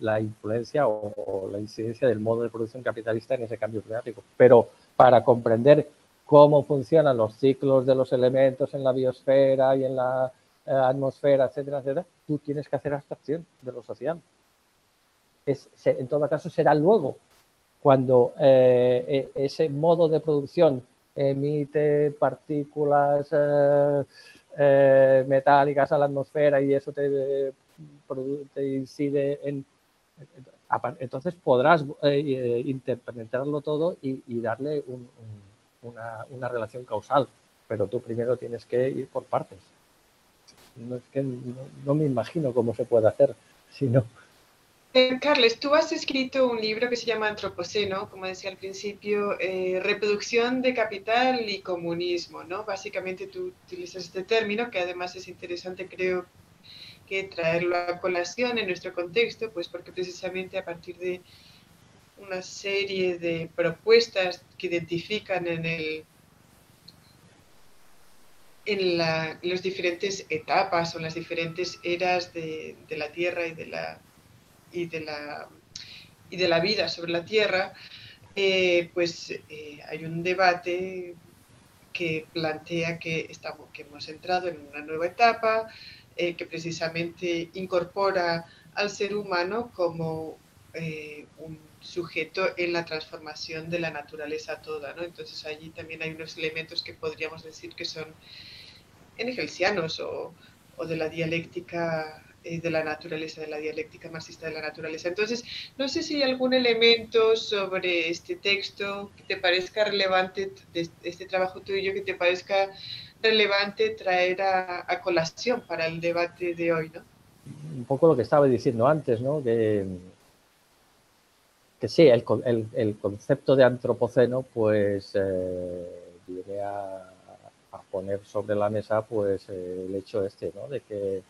la influencia o, la incidencia del modo de producción capitalista en ese cambio climático. Pero para comprender cómo funcionan los ciclos de los elementos en la biosfera y en la eh, atmósfera, etcétera, etcétera, tú tienes que hacer abstracción de lo social. Es, en todo caso, será luego cuando eh, e, ese modo de producción emite partículas eh, eh, metálicas a la atmósfera y eso te, incide en... Entonces podrás interpretarlo todo y, darle una, relación causal, pero tú primero tienes que ir por partes. No, es que no me imagino cómo se puede hacer si no... Eh, Carles, tú has escrito un libro que se llama Antropoceno, como decía al principio, eh, reproducción de capital y comunismo, ¿no? Básicamente tú utilizas este término, que además es interesante, creo, que traerlo a colación en nuestro contexto, pues porque precisamente a partir de una serie de propuestas que identifican en el en, las diferentes etapas o las diferentes eras de la Tierra y de la y de la, y de la vida sobre la Tierra, eh, pues eh, hay un debate que plantea que, estamos, que hemos entrado en una nueva etapa, eh, que precisamente incorpora al ser humano como un sujeto en la transformación de la naturaleza toda. ¿no? Entonces allí también hay unos elementos que podríamos decir que son engelsianos o, o de la dialéctica eh, de la naturaleza, de la dialéctica marxista de la naturaleza. Entonces, no sé si hay algún elemento sobre este texto que te parezca relevante, de este trabajo tuyo, que te parezca relevante traer a, colación para el debate de hoy, ¿no? Un poco lo que estaba diciendo antes, ¿no? Que, que sí, el, concepto de antropoceno, pues eh, viene a, poner sobre la mesa, pues el hecho este, ¿no? De que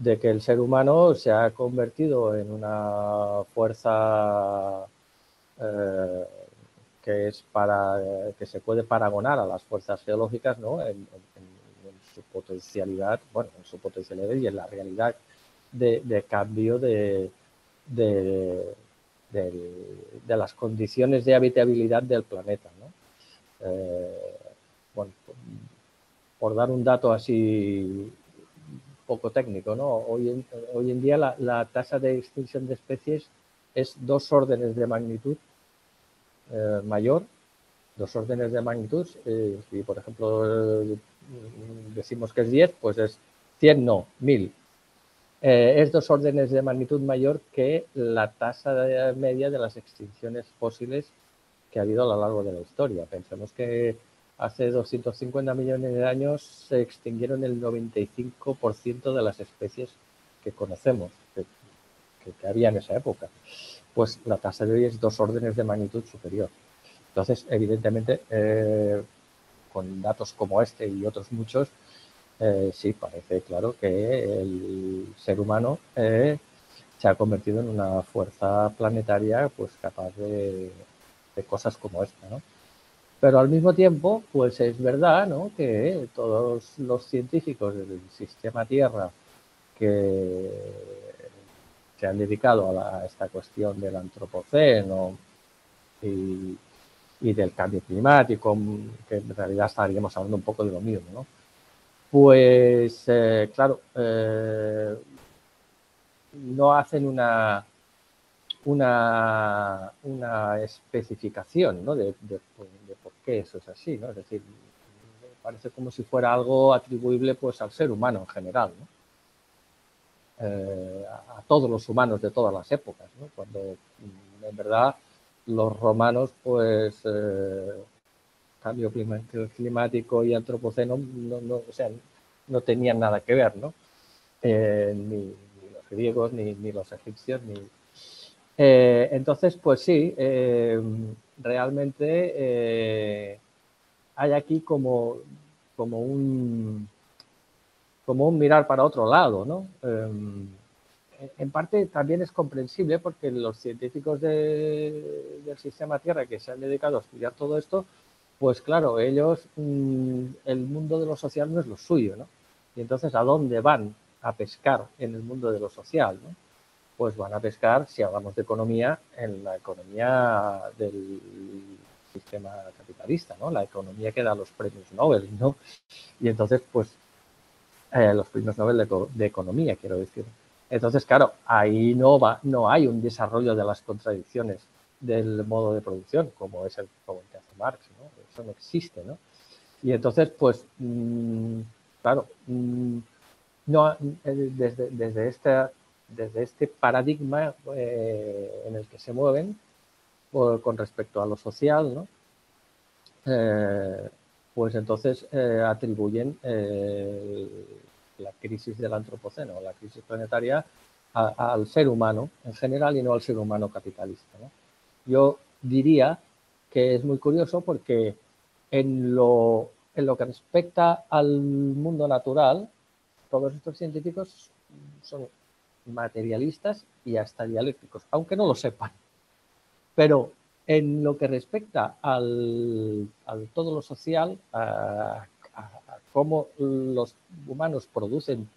de que el ser humano se ha convertido en una fuerza eh, que es para que se puede paragonar a las fuerzas geológicas ¿no? en, su potencialidad, bueno, en su potencialidad y en la realidad de, cambio de, de, las condiciones de habitabilidad del planeta. ¿no? Eh, por dar un dato así poco técnico, ¿no? Hoy en, hoy en día la, tasa de extinción de especies es dos órdenes de magnitud eh, mayor, dos órdenes de magnitud. Eh, si, por ejemplo, eh, decimos que es 10, pues es 100, no, 1000. Es dos órdenes de magnitud mayor que la tasa media de las extinciones fósiles que ha habido a lo largo de la historia. Pensemos que hace 250 millones de años se extinguieron el 95% de las especies que conocemos, que, había en esa época. Pues la tasa de hoy es dos órdenes de magnitud superior. Entonces, evidentemente, eh, con datos como este y otros muchos, eh, sí, parece claro que el ser humano eh, se ha convertido en una fuerza planetaria pues capaz de, de cosas como esta, ¿no? Pero al mismo tiempo, pues es verdad ¿no? que todos los científicos del sistema Tierra que se han dedicado a, esta cuestión del antropoceno y, del cambio climático, que en realidad estaríamos hablando un poco de lo mismo, ¿no? Pues, eh, claro, eh, no hacen una, una, una especificación ¿no? de, por qué eso es así, ¿no? Es decir, parece como si fuera algo atribuible pues al ser humano en general. Eh, a, todos los humanos de todas las épocas, ¿no? Cuando en verdad los romanos pues cambio climático y antropoceno no, no, o sea, no tenían nada que ver, ¿no? Eh, ni, los griegos, ni, ni los egipcios, ni, eh, entonces, pues sí, eh, realmente hay aquí como, como, un, como un mirar para otro lado, ¿no? en parte también es comprensible porque los científicos del sistema Tierra que se han dedicado a estudiar todo esto, pues claro, ellos, mm, el mundo de lo social no es lo suyo, ¿no? Y entonces, ¿a dónde van a pescar en el mundo de lo social, ¿no? pues van a pescar, si hablamos de economía, en la economía del sistema capitalista, ¿no? La economía que da los premios Nobel, ¿no? Y entonces, pues, eh, los premios Nobel de, economía, quiero decir. Entonces, claro, ahí no, va, no hay un desarrollo de las contradicciones del modo de producción, como es el, como que hace Marx, ¿no? Eso no existe, ¿no? Y entonces, pues, mm, claro, mm, no, eh, desde, desde, esta, desde este paradigma eh, en el que se mueven con respecto a lo social, ¿no? Eh, pues entonces atribuyen la crisis del antropoceno, la crisis planetaria, al ser humano en general y no al ser humano capitalista. Yo diría que es muy curioso porque en lo, en lo que respecta al mundo natural, todos estos científicos son materialistas y hasta dialécticos, aunque no lo sepan. Pero en lo que respecta al, todo lo social, a, cómo los humanos producen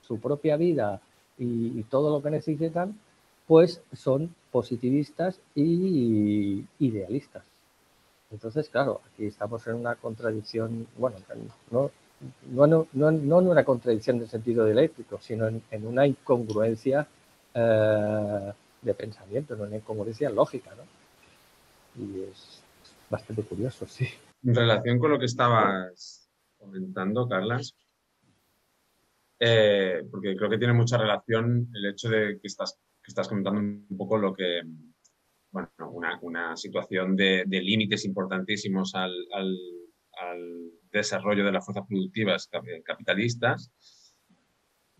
su propia vida y, todo lo que necesitan, pues son positivistas y idealistas. Entonces, claro, aquí estamos en una contradicción, bueno, no, no, no, no, en una contradicción de sentido dialéctico, sino en, una incongruencia eh, de pensamiento, en una incongruencia lógica. ¿no? Y es bastante curioso, sí. En relación con lo que estabas comentando, Carlas, eh, porque creo que tiene mucha relación el hecho de que estás, que estás comentando un poco lo que, bueno, una, una situación de, de límites importantísimos al, al, al desarrollo de las fuerzas productivas eh, capitalistas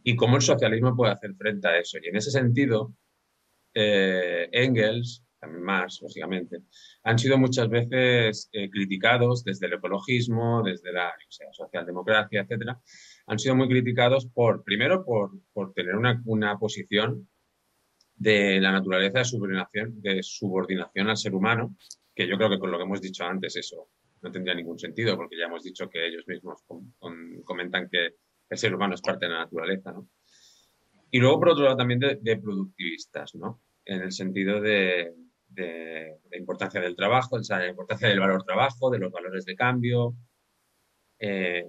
y cómo el socialismo puede hacer frente a eso. Y en ese sentido, eh, Engels, también Marx, lógicamente, han sido muchas veces eh, criticados desde el ecologismo, desde la socialdemocracia, etcétera. Han sido muy criticados por, primero, por, por tener una, una, posición de la naturaleza de subordinación, de subordinación al ser humano, que yo creo que con lo que hemos dicho antes, eso no tendría ningún sentido, porque ya hemos dicho que ellos mismos comentan que el ser humano es parte de la naturaleza. Y luego, por otro lado, también de, productivistas, ¿no? En el sentido de, de, la importancia del trabajo, de la importancia del valor trabajo, de los valores de cambio. Eh,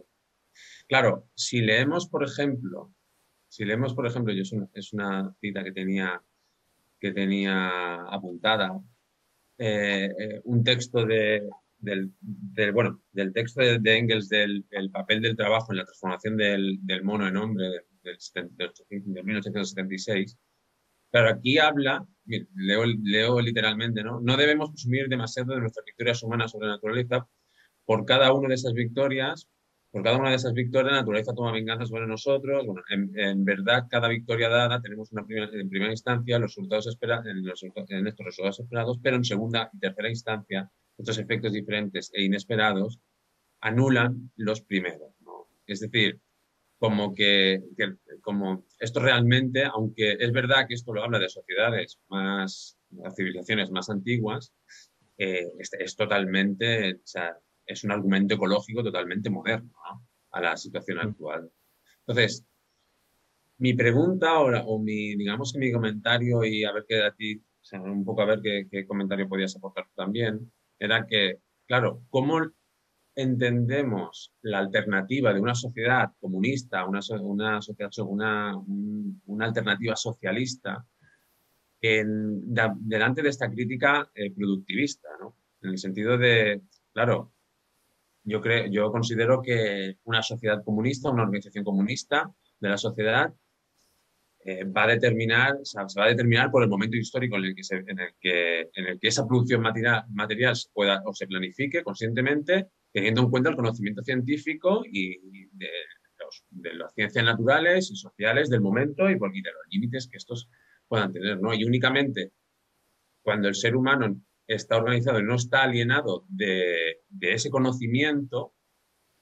claro, si leemos, por ejemplo, si leemos, por ejemplo, yo es una cita que tenía, que tenía apuntada, eh, eh, un texto de, del, bueno, del texto de, Engels del papel del trabajo en la transformación del, mono en hombre de, de, 1876. Claro, aquí habla, leo, leo literalmente, ¿no? No debemos presumir demasiado de nuestras victorias humanas sobre la naturaleza. Por cada una de esas victorias, por cada una de esas victorias, la naturaleza toma venganza sobre nosotros. Bueno, en, verdad, cada victoria dada tenemos una primera, en primera instancia los resultados esperados, en, en estos resultados esperados, pero en segunda y tercera instancia otros efectos diferentes e inesperados anulan los primeros. Es decir, como que, como esto realmente, aunque es verdad que esto lo habla de sociedades más, civilizaciones más antiguas, eh, es, totalmente, o sea, es un argumento ecológico totalmente moderno a la situación mm. actual. Entonces, mi pregunta ahora, o mi, digamos que mi comentario, y a ver qué a ti, un poco a ver qué, comentario podías aportar también, era que, claro, ¿cómo entendemos la alternativa de una sociedad comunista, una, una sociedad, una, una alternativa socialista, en, delante de esta crítica eh, productivista, ¿no? En el sentido de, claro, yo, creo, yo considero que una sociedad comunista, una organización comunista de la sociedad, eh, va a determinar, se va a determinar por el momento histórico en el que, en el que, en el que esa producción material, se pueda o se planifique conscientemente, teniendo en cuenta el conocimiento científico y, de, de, las ciencias naturales y sociales del momento y, por, y de los límites que estos puedan tener, ¿no? Y únicamente cuando el ser humano está organizado y no está alienado de, ese conocimiento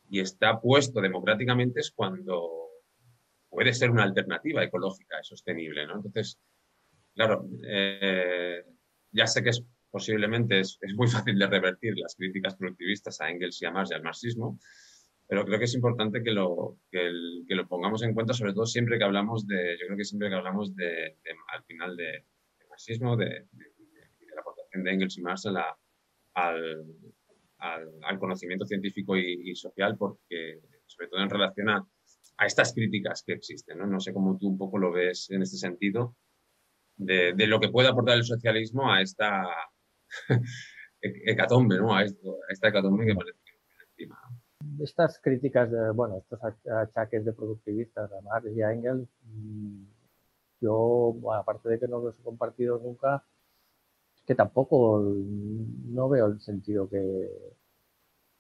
y está puesto democráticamente es cuando puede ser una alternativa ecológica y sostenible. Entonces, claro, eh, ya sé que posiblemente es, muy fácil de revertir las críticas productivistas a Engels y a Marx y al marxismo, pero creo que es importante que lo, que, lo pongamos en cuenta, sobre todo siempre que hablamos de, yo creo que siempre que hablamos de, al final de, marxismo, de, de Engels y Marx al, al, conocimiento científico y, social, porque sobre todo en relación a, a estas críticas que existen. ¿no? no sé cómo tú un poco lo ves en este sentido, de, de lo que puede aportar el socialismo a esta hecatombe, ¿no? a, esta hecatombe que parece que encima estas críticas, de, bueno, estos achaques de productivistas a Marx y a Engels, mm, yo, aparte de que no los he compartido nunca, que tampoco no veo el sentido que,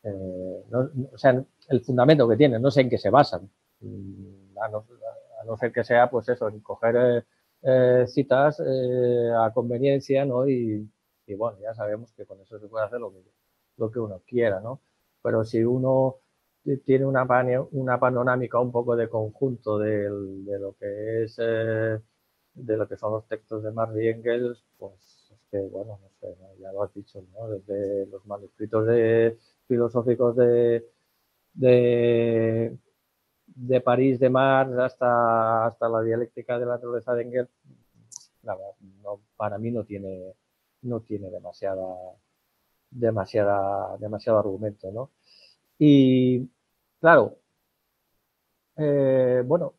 eh, o sea, el fundamento que tienen, no sé en qué se basan, mm, a no, ser que sea, pues eso, en coger eh, eh, citas a conveniencia, ¿no? Y, bueno, ya sabemos que con eso se puede hacer lo que, lo que uno quiera, ¿no? pero si uno tiene una, una panorámica un poco de conjunto de, lo que es eh, de lo que son los textos de Marx y Engels, pues es que, bueno, no sé, ya lo has dicho. Desde los manuscritos filosóficos de, de, de París de Marx hasta, hasta la dialéctica de la naturaleza de Engels, no, para mí no tiene, no tiene demasiada demasiada, demasiado argumento, ¿no? Y claro, eh, bueno,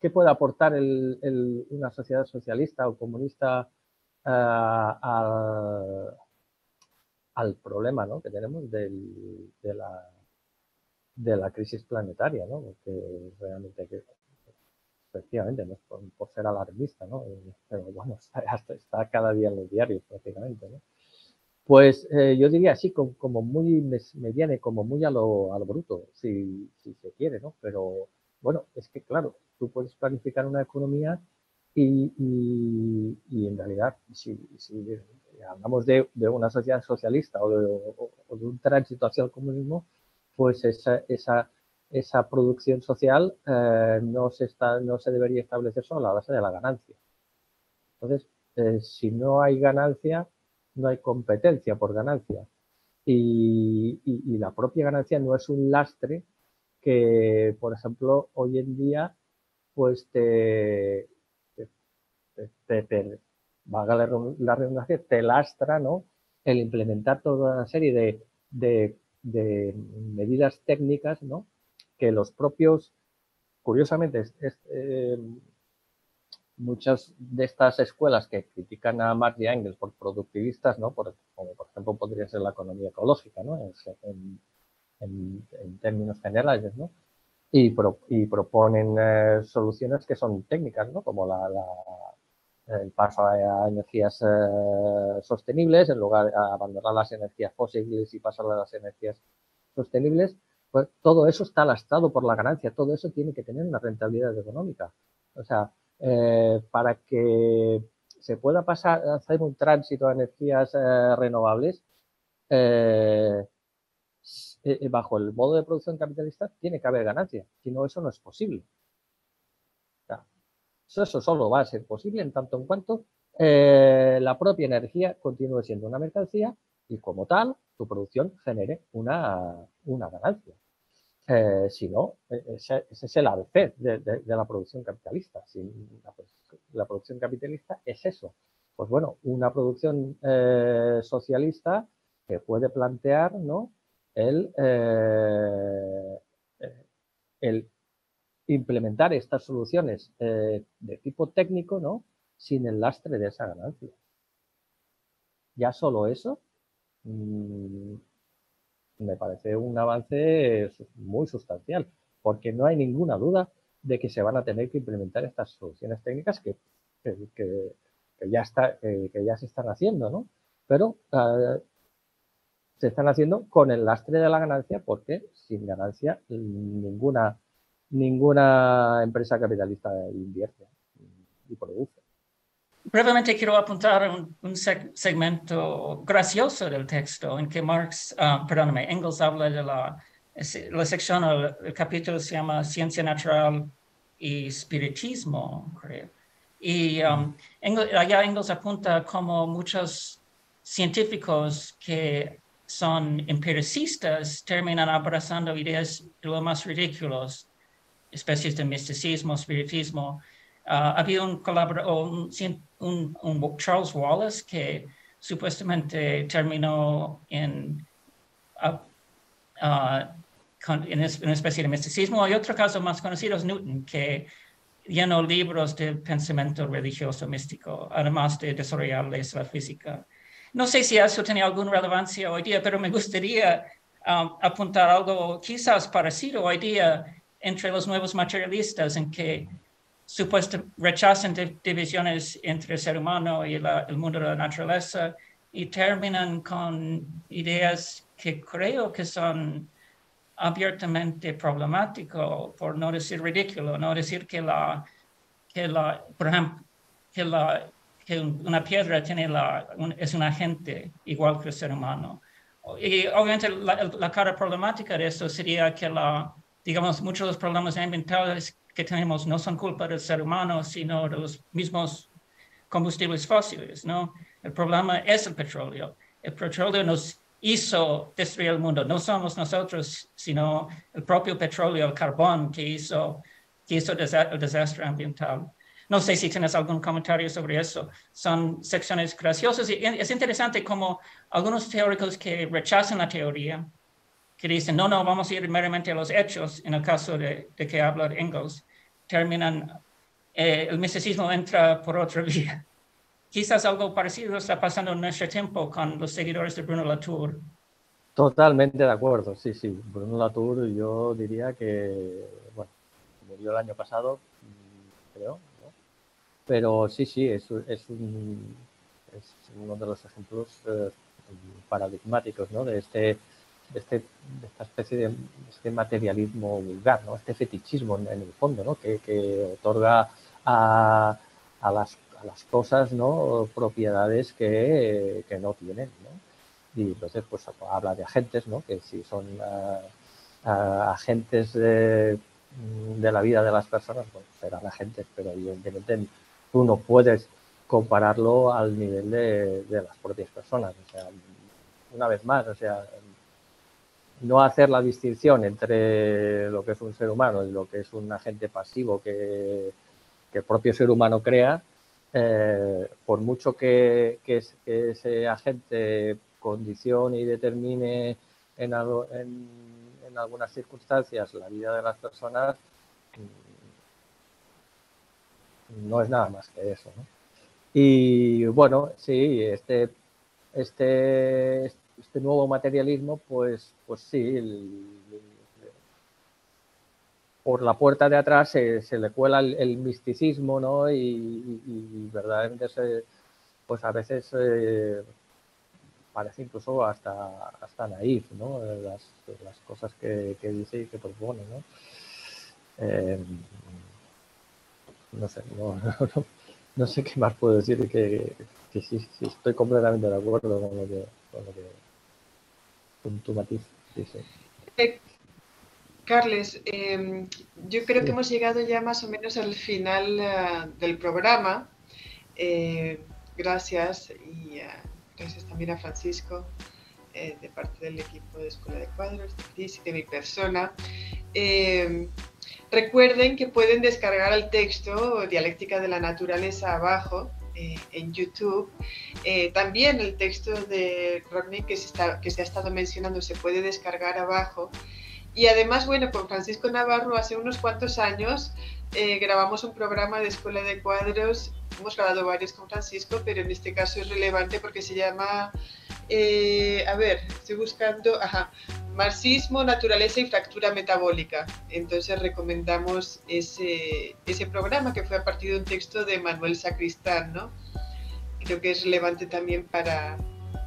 ¿qué puede aportar una sociedad socialista o comunista eh, al, problema ¿no? que tenemos de, la, de la crisis planetaria? ¿no? Porque realmente que, efectivamente, no es por, ser alarmista, ¿no? pero bueno, está, está cada día en los diarios prácticamente. ¿no? Pues eh, yo diría así, como, muy, me, viene como muy a lo, a lo bruto, si, si, se quiere, ¿no? Pero bueno, es que claro, tú puedes planificar una economía y, y, en realidad, si, hablamos de, una sociedad socialista o de, un tránsito hacia el comunismo, pues esa, esa, esa producción social eh, no, se está, no se debería establecer solo a la base de la ganancia. Entonces, eh, si no hay ganancia, no hay competencia por ganancia. Y, la propia ganancia no es un lastre que, por ejemplo, hoy en día, pues te, te, valga la, redundancia, te lastra, ¿no? El implementar toda una serie de, medidas técnicas, ¿no? Que los propios, curiosamente, eh, muchas de estas escuelas que critican a Marx y Engels por productivistas, ¿no? Por, como por ejemplo podría ser la economía ecológica, ¿no? En, términos generales, ¿no? Y, y proponen eh, soluciones que son técnicas, ¿no? Como la, el paso a, energías eh, sostenibles, en lugar de abandonar las energías fósiles y pasar a las energías sostenibles, pues todo eso está lastrado por la ganancia, todo eso tiene que tener una rentabilidad económica. O sea, eh, para que se pueda pasar hacer un tránsito a energías eh, renovables bajo el modo de producción capitalista tiene que haber ganancia, si no eso no es posible. Eso, solo va a ser posible en tanto en cuanto la propia energía continúe siendo una mercancía y como tal tu producción genere una, una ganancia. Eh, si no, e, ese, es el ABC de, la producción capitalista. La, producción capitalista es eso. Pues bueno, una producción eh, socialista que puede plantear ¿no? el, eh, el implementar estas soluciones de tipo técnico ¿no? sin el lastre de esa ganancia. Ya solo eso mm, me parece un avance muy sustancial, porque no hay ninguna duda de que se van a tener que implementar estas soluciones técnicas que, que, ya, está, que ya se están haciendo, ¿no? Pero eh, se están haciendo con el lastre de la ganancia, porque sin ganancia ninguna, ninguna empresa capitalista invierte y produce. Brevemente quiero apuntar un, un segmento gracioso del texto en que Marx, uh, perdóname, Engels habla de la, la sección, el, el, capítulo se llama Ciencia Natural y Espiritismo, creo. Y um, allá Engels apunta como muchos científicos que son empiricistas terminan abrazando ideas de lo más ridículos, especies de misticismo, espiritismo, Uh, había un colaborador, un, un, Charles Wallace que supuestamente terminó en, uh, uh, en, una especie de misticismo. Hay otro caso más conocido, es Newton, que llenó libros de pensamiento religioso místico, además de desarrollarles la física. No sé si eso tiene alguna relevancia hoy día, pero me gustaría um, apuntar algo quizás parecido hoy día entre los nuevos materialistas en que supuesto rechazan divisiones entre el ser humano y el mundo de la naturaleza y terminan con ideas que creo que son abiertamente problemáticos, por no decir ridículo, no decir que la, que la por ejemplo, que, la, que una piedra tiene la, es un agente igual que el ser humano. Y obviamente la, la cara problemática de esto sería que la, digamos, muchos de los problemas ambientales que tenemos no son culpa del ser humano, sino de los mismos combustibles fósiles, ¿no? El problema es el petróleo. El petróleo nos hizo destruir el mundo. No somos nosotros, sino el propio petróleo, el carbón que hizo, que hizo el desastre ambiental. No sé si tienes algún comentario sobre eso. Son secciones graciosas y es interesante como algunos teóricos que rechazan la teoría, que dicen, no, no, vamos a ir meramente a los hechos, en el caso de, de que habla Engels, terminan, eh, el misticismo entra por otra vía. Quizás algo parecido está pasando en nuestro tiempo con los seguidores de Bruno Latour. Totalmente de acuerdo, sí, sí. Bruno Latour yo diría que, bueno, murió el año pasado, creo, ¿no? pero sí, sí, es, es, un, es uno de los ejemplos eh, paradigmáticos ¿no? de este este, de, esta especie de este materialismo vulgar, ¿no? este fetichismo en, el fondo, ¿no? que, otorga a, a, las, a, las, cosas ¿no? propiedades que, que no tienen. ¿no? Y entonces pues habla de agentes, ¿no? que si son agentes de, de, la vida de las personas, pues serán agentes, pero evidentemente tú no puedes compararlo al nivel de, de las propias personas. O sea, una vez más, o sea, no hacer la distinción entre lo que es un ser humano y lo que es un agente pasivo que, el propio ser humano crea, eh, por mucho que, ese agente condicione y determine en, en, algunas circunstancias la vida de las personas, mm, no es nada más que eso. Y bueno, sí, este, este este nuevo materialismo, pues, pues sí, por la puerta de atrás se, le cuela el, misticismo, ¿no? Y, verdaderamente, se, pues a veces eh, parece incluso hasta, hasta naif, ¿no? Las, cosas que, dice y que propone, ¿no? Eh, no sé, no, sé qué más puedo decir que, que sí, sí, estoy completamente de acuerdo con lo que, con lo que tu matiz. Eh, Carles, em, yo creo que hemos llegado ya más o menos al final eh, del programa. Eh, gracias y gracias también a Francisco. de parte del equipo de Escuela de Cuadros, de Cris y de mi persona. Eh, recuerden que pueden descargar el texto Dialéctica de la Naturaleza abajo en YouTube. también el texto de Rodney que se, está, que se ha estado mencionando se puede descargar abajo. Y además, bueno, con Francisco Navarro hace unos cuantos años eh, grabamos un programa de Escuela de Cuadros, hemos grabado varios con Francisco, pero en este caso es relevante porque se llama, eh, a ver, estoy buscando, ajá, Marxismo, Naturaleza y Fractura Metabólica. Entonces recomendamos ese, ese programa que fue a partir de un texto de Manuel Sacristán, ¿no? Creo que es relevante también para,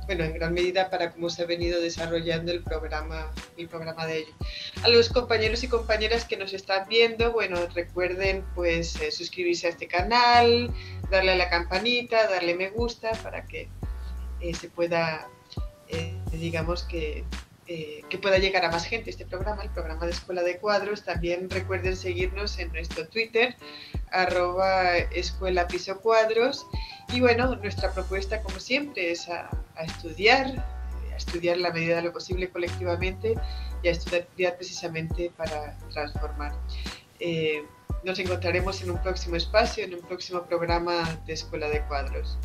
bueno, en gran medida para cómo se ha venido desarrollando el programa, el programa de ellos. A los compañeros y compañeras que nos están viendo, bueno, recuerden pues eh, suscribirse a este canal, darle a la campanita, darle me gusta para que eh, se pueda, eh, digamos que que pueda llegar a más gente este programa, el programa de Escuela de Cuadros. También recuerden seguirnos en nuestro Twitter, arroba Escuela Piso Cuadros. Y bueno, nuestra propuesta, como siempre, es a, estudiar, a estudiar la medida de lo posible colectivamente y a estudiar precisamente para transformar. Eh, nos encontraremos en un próximo espacio, en un próximo programa de Escuela de Cuadros.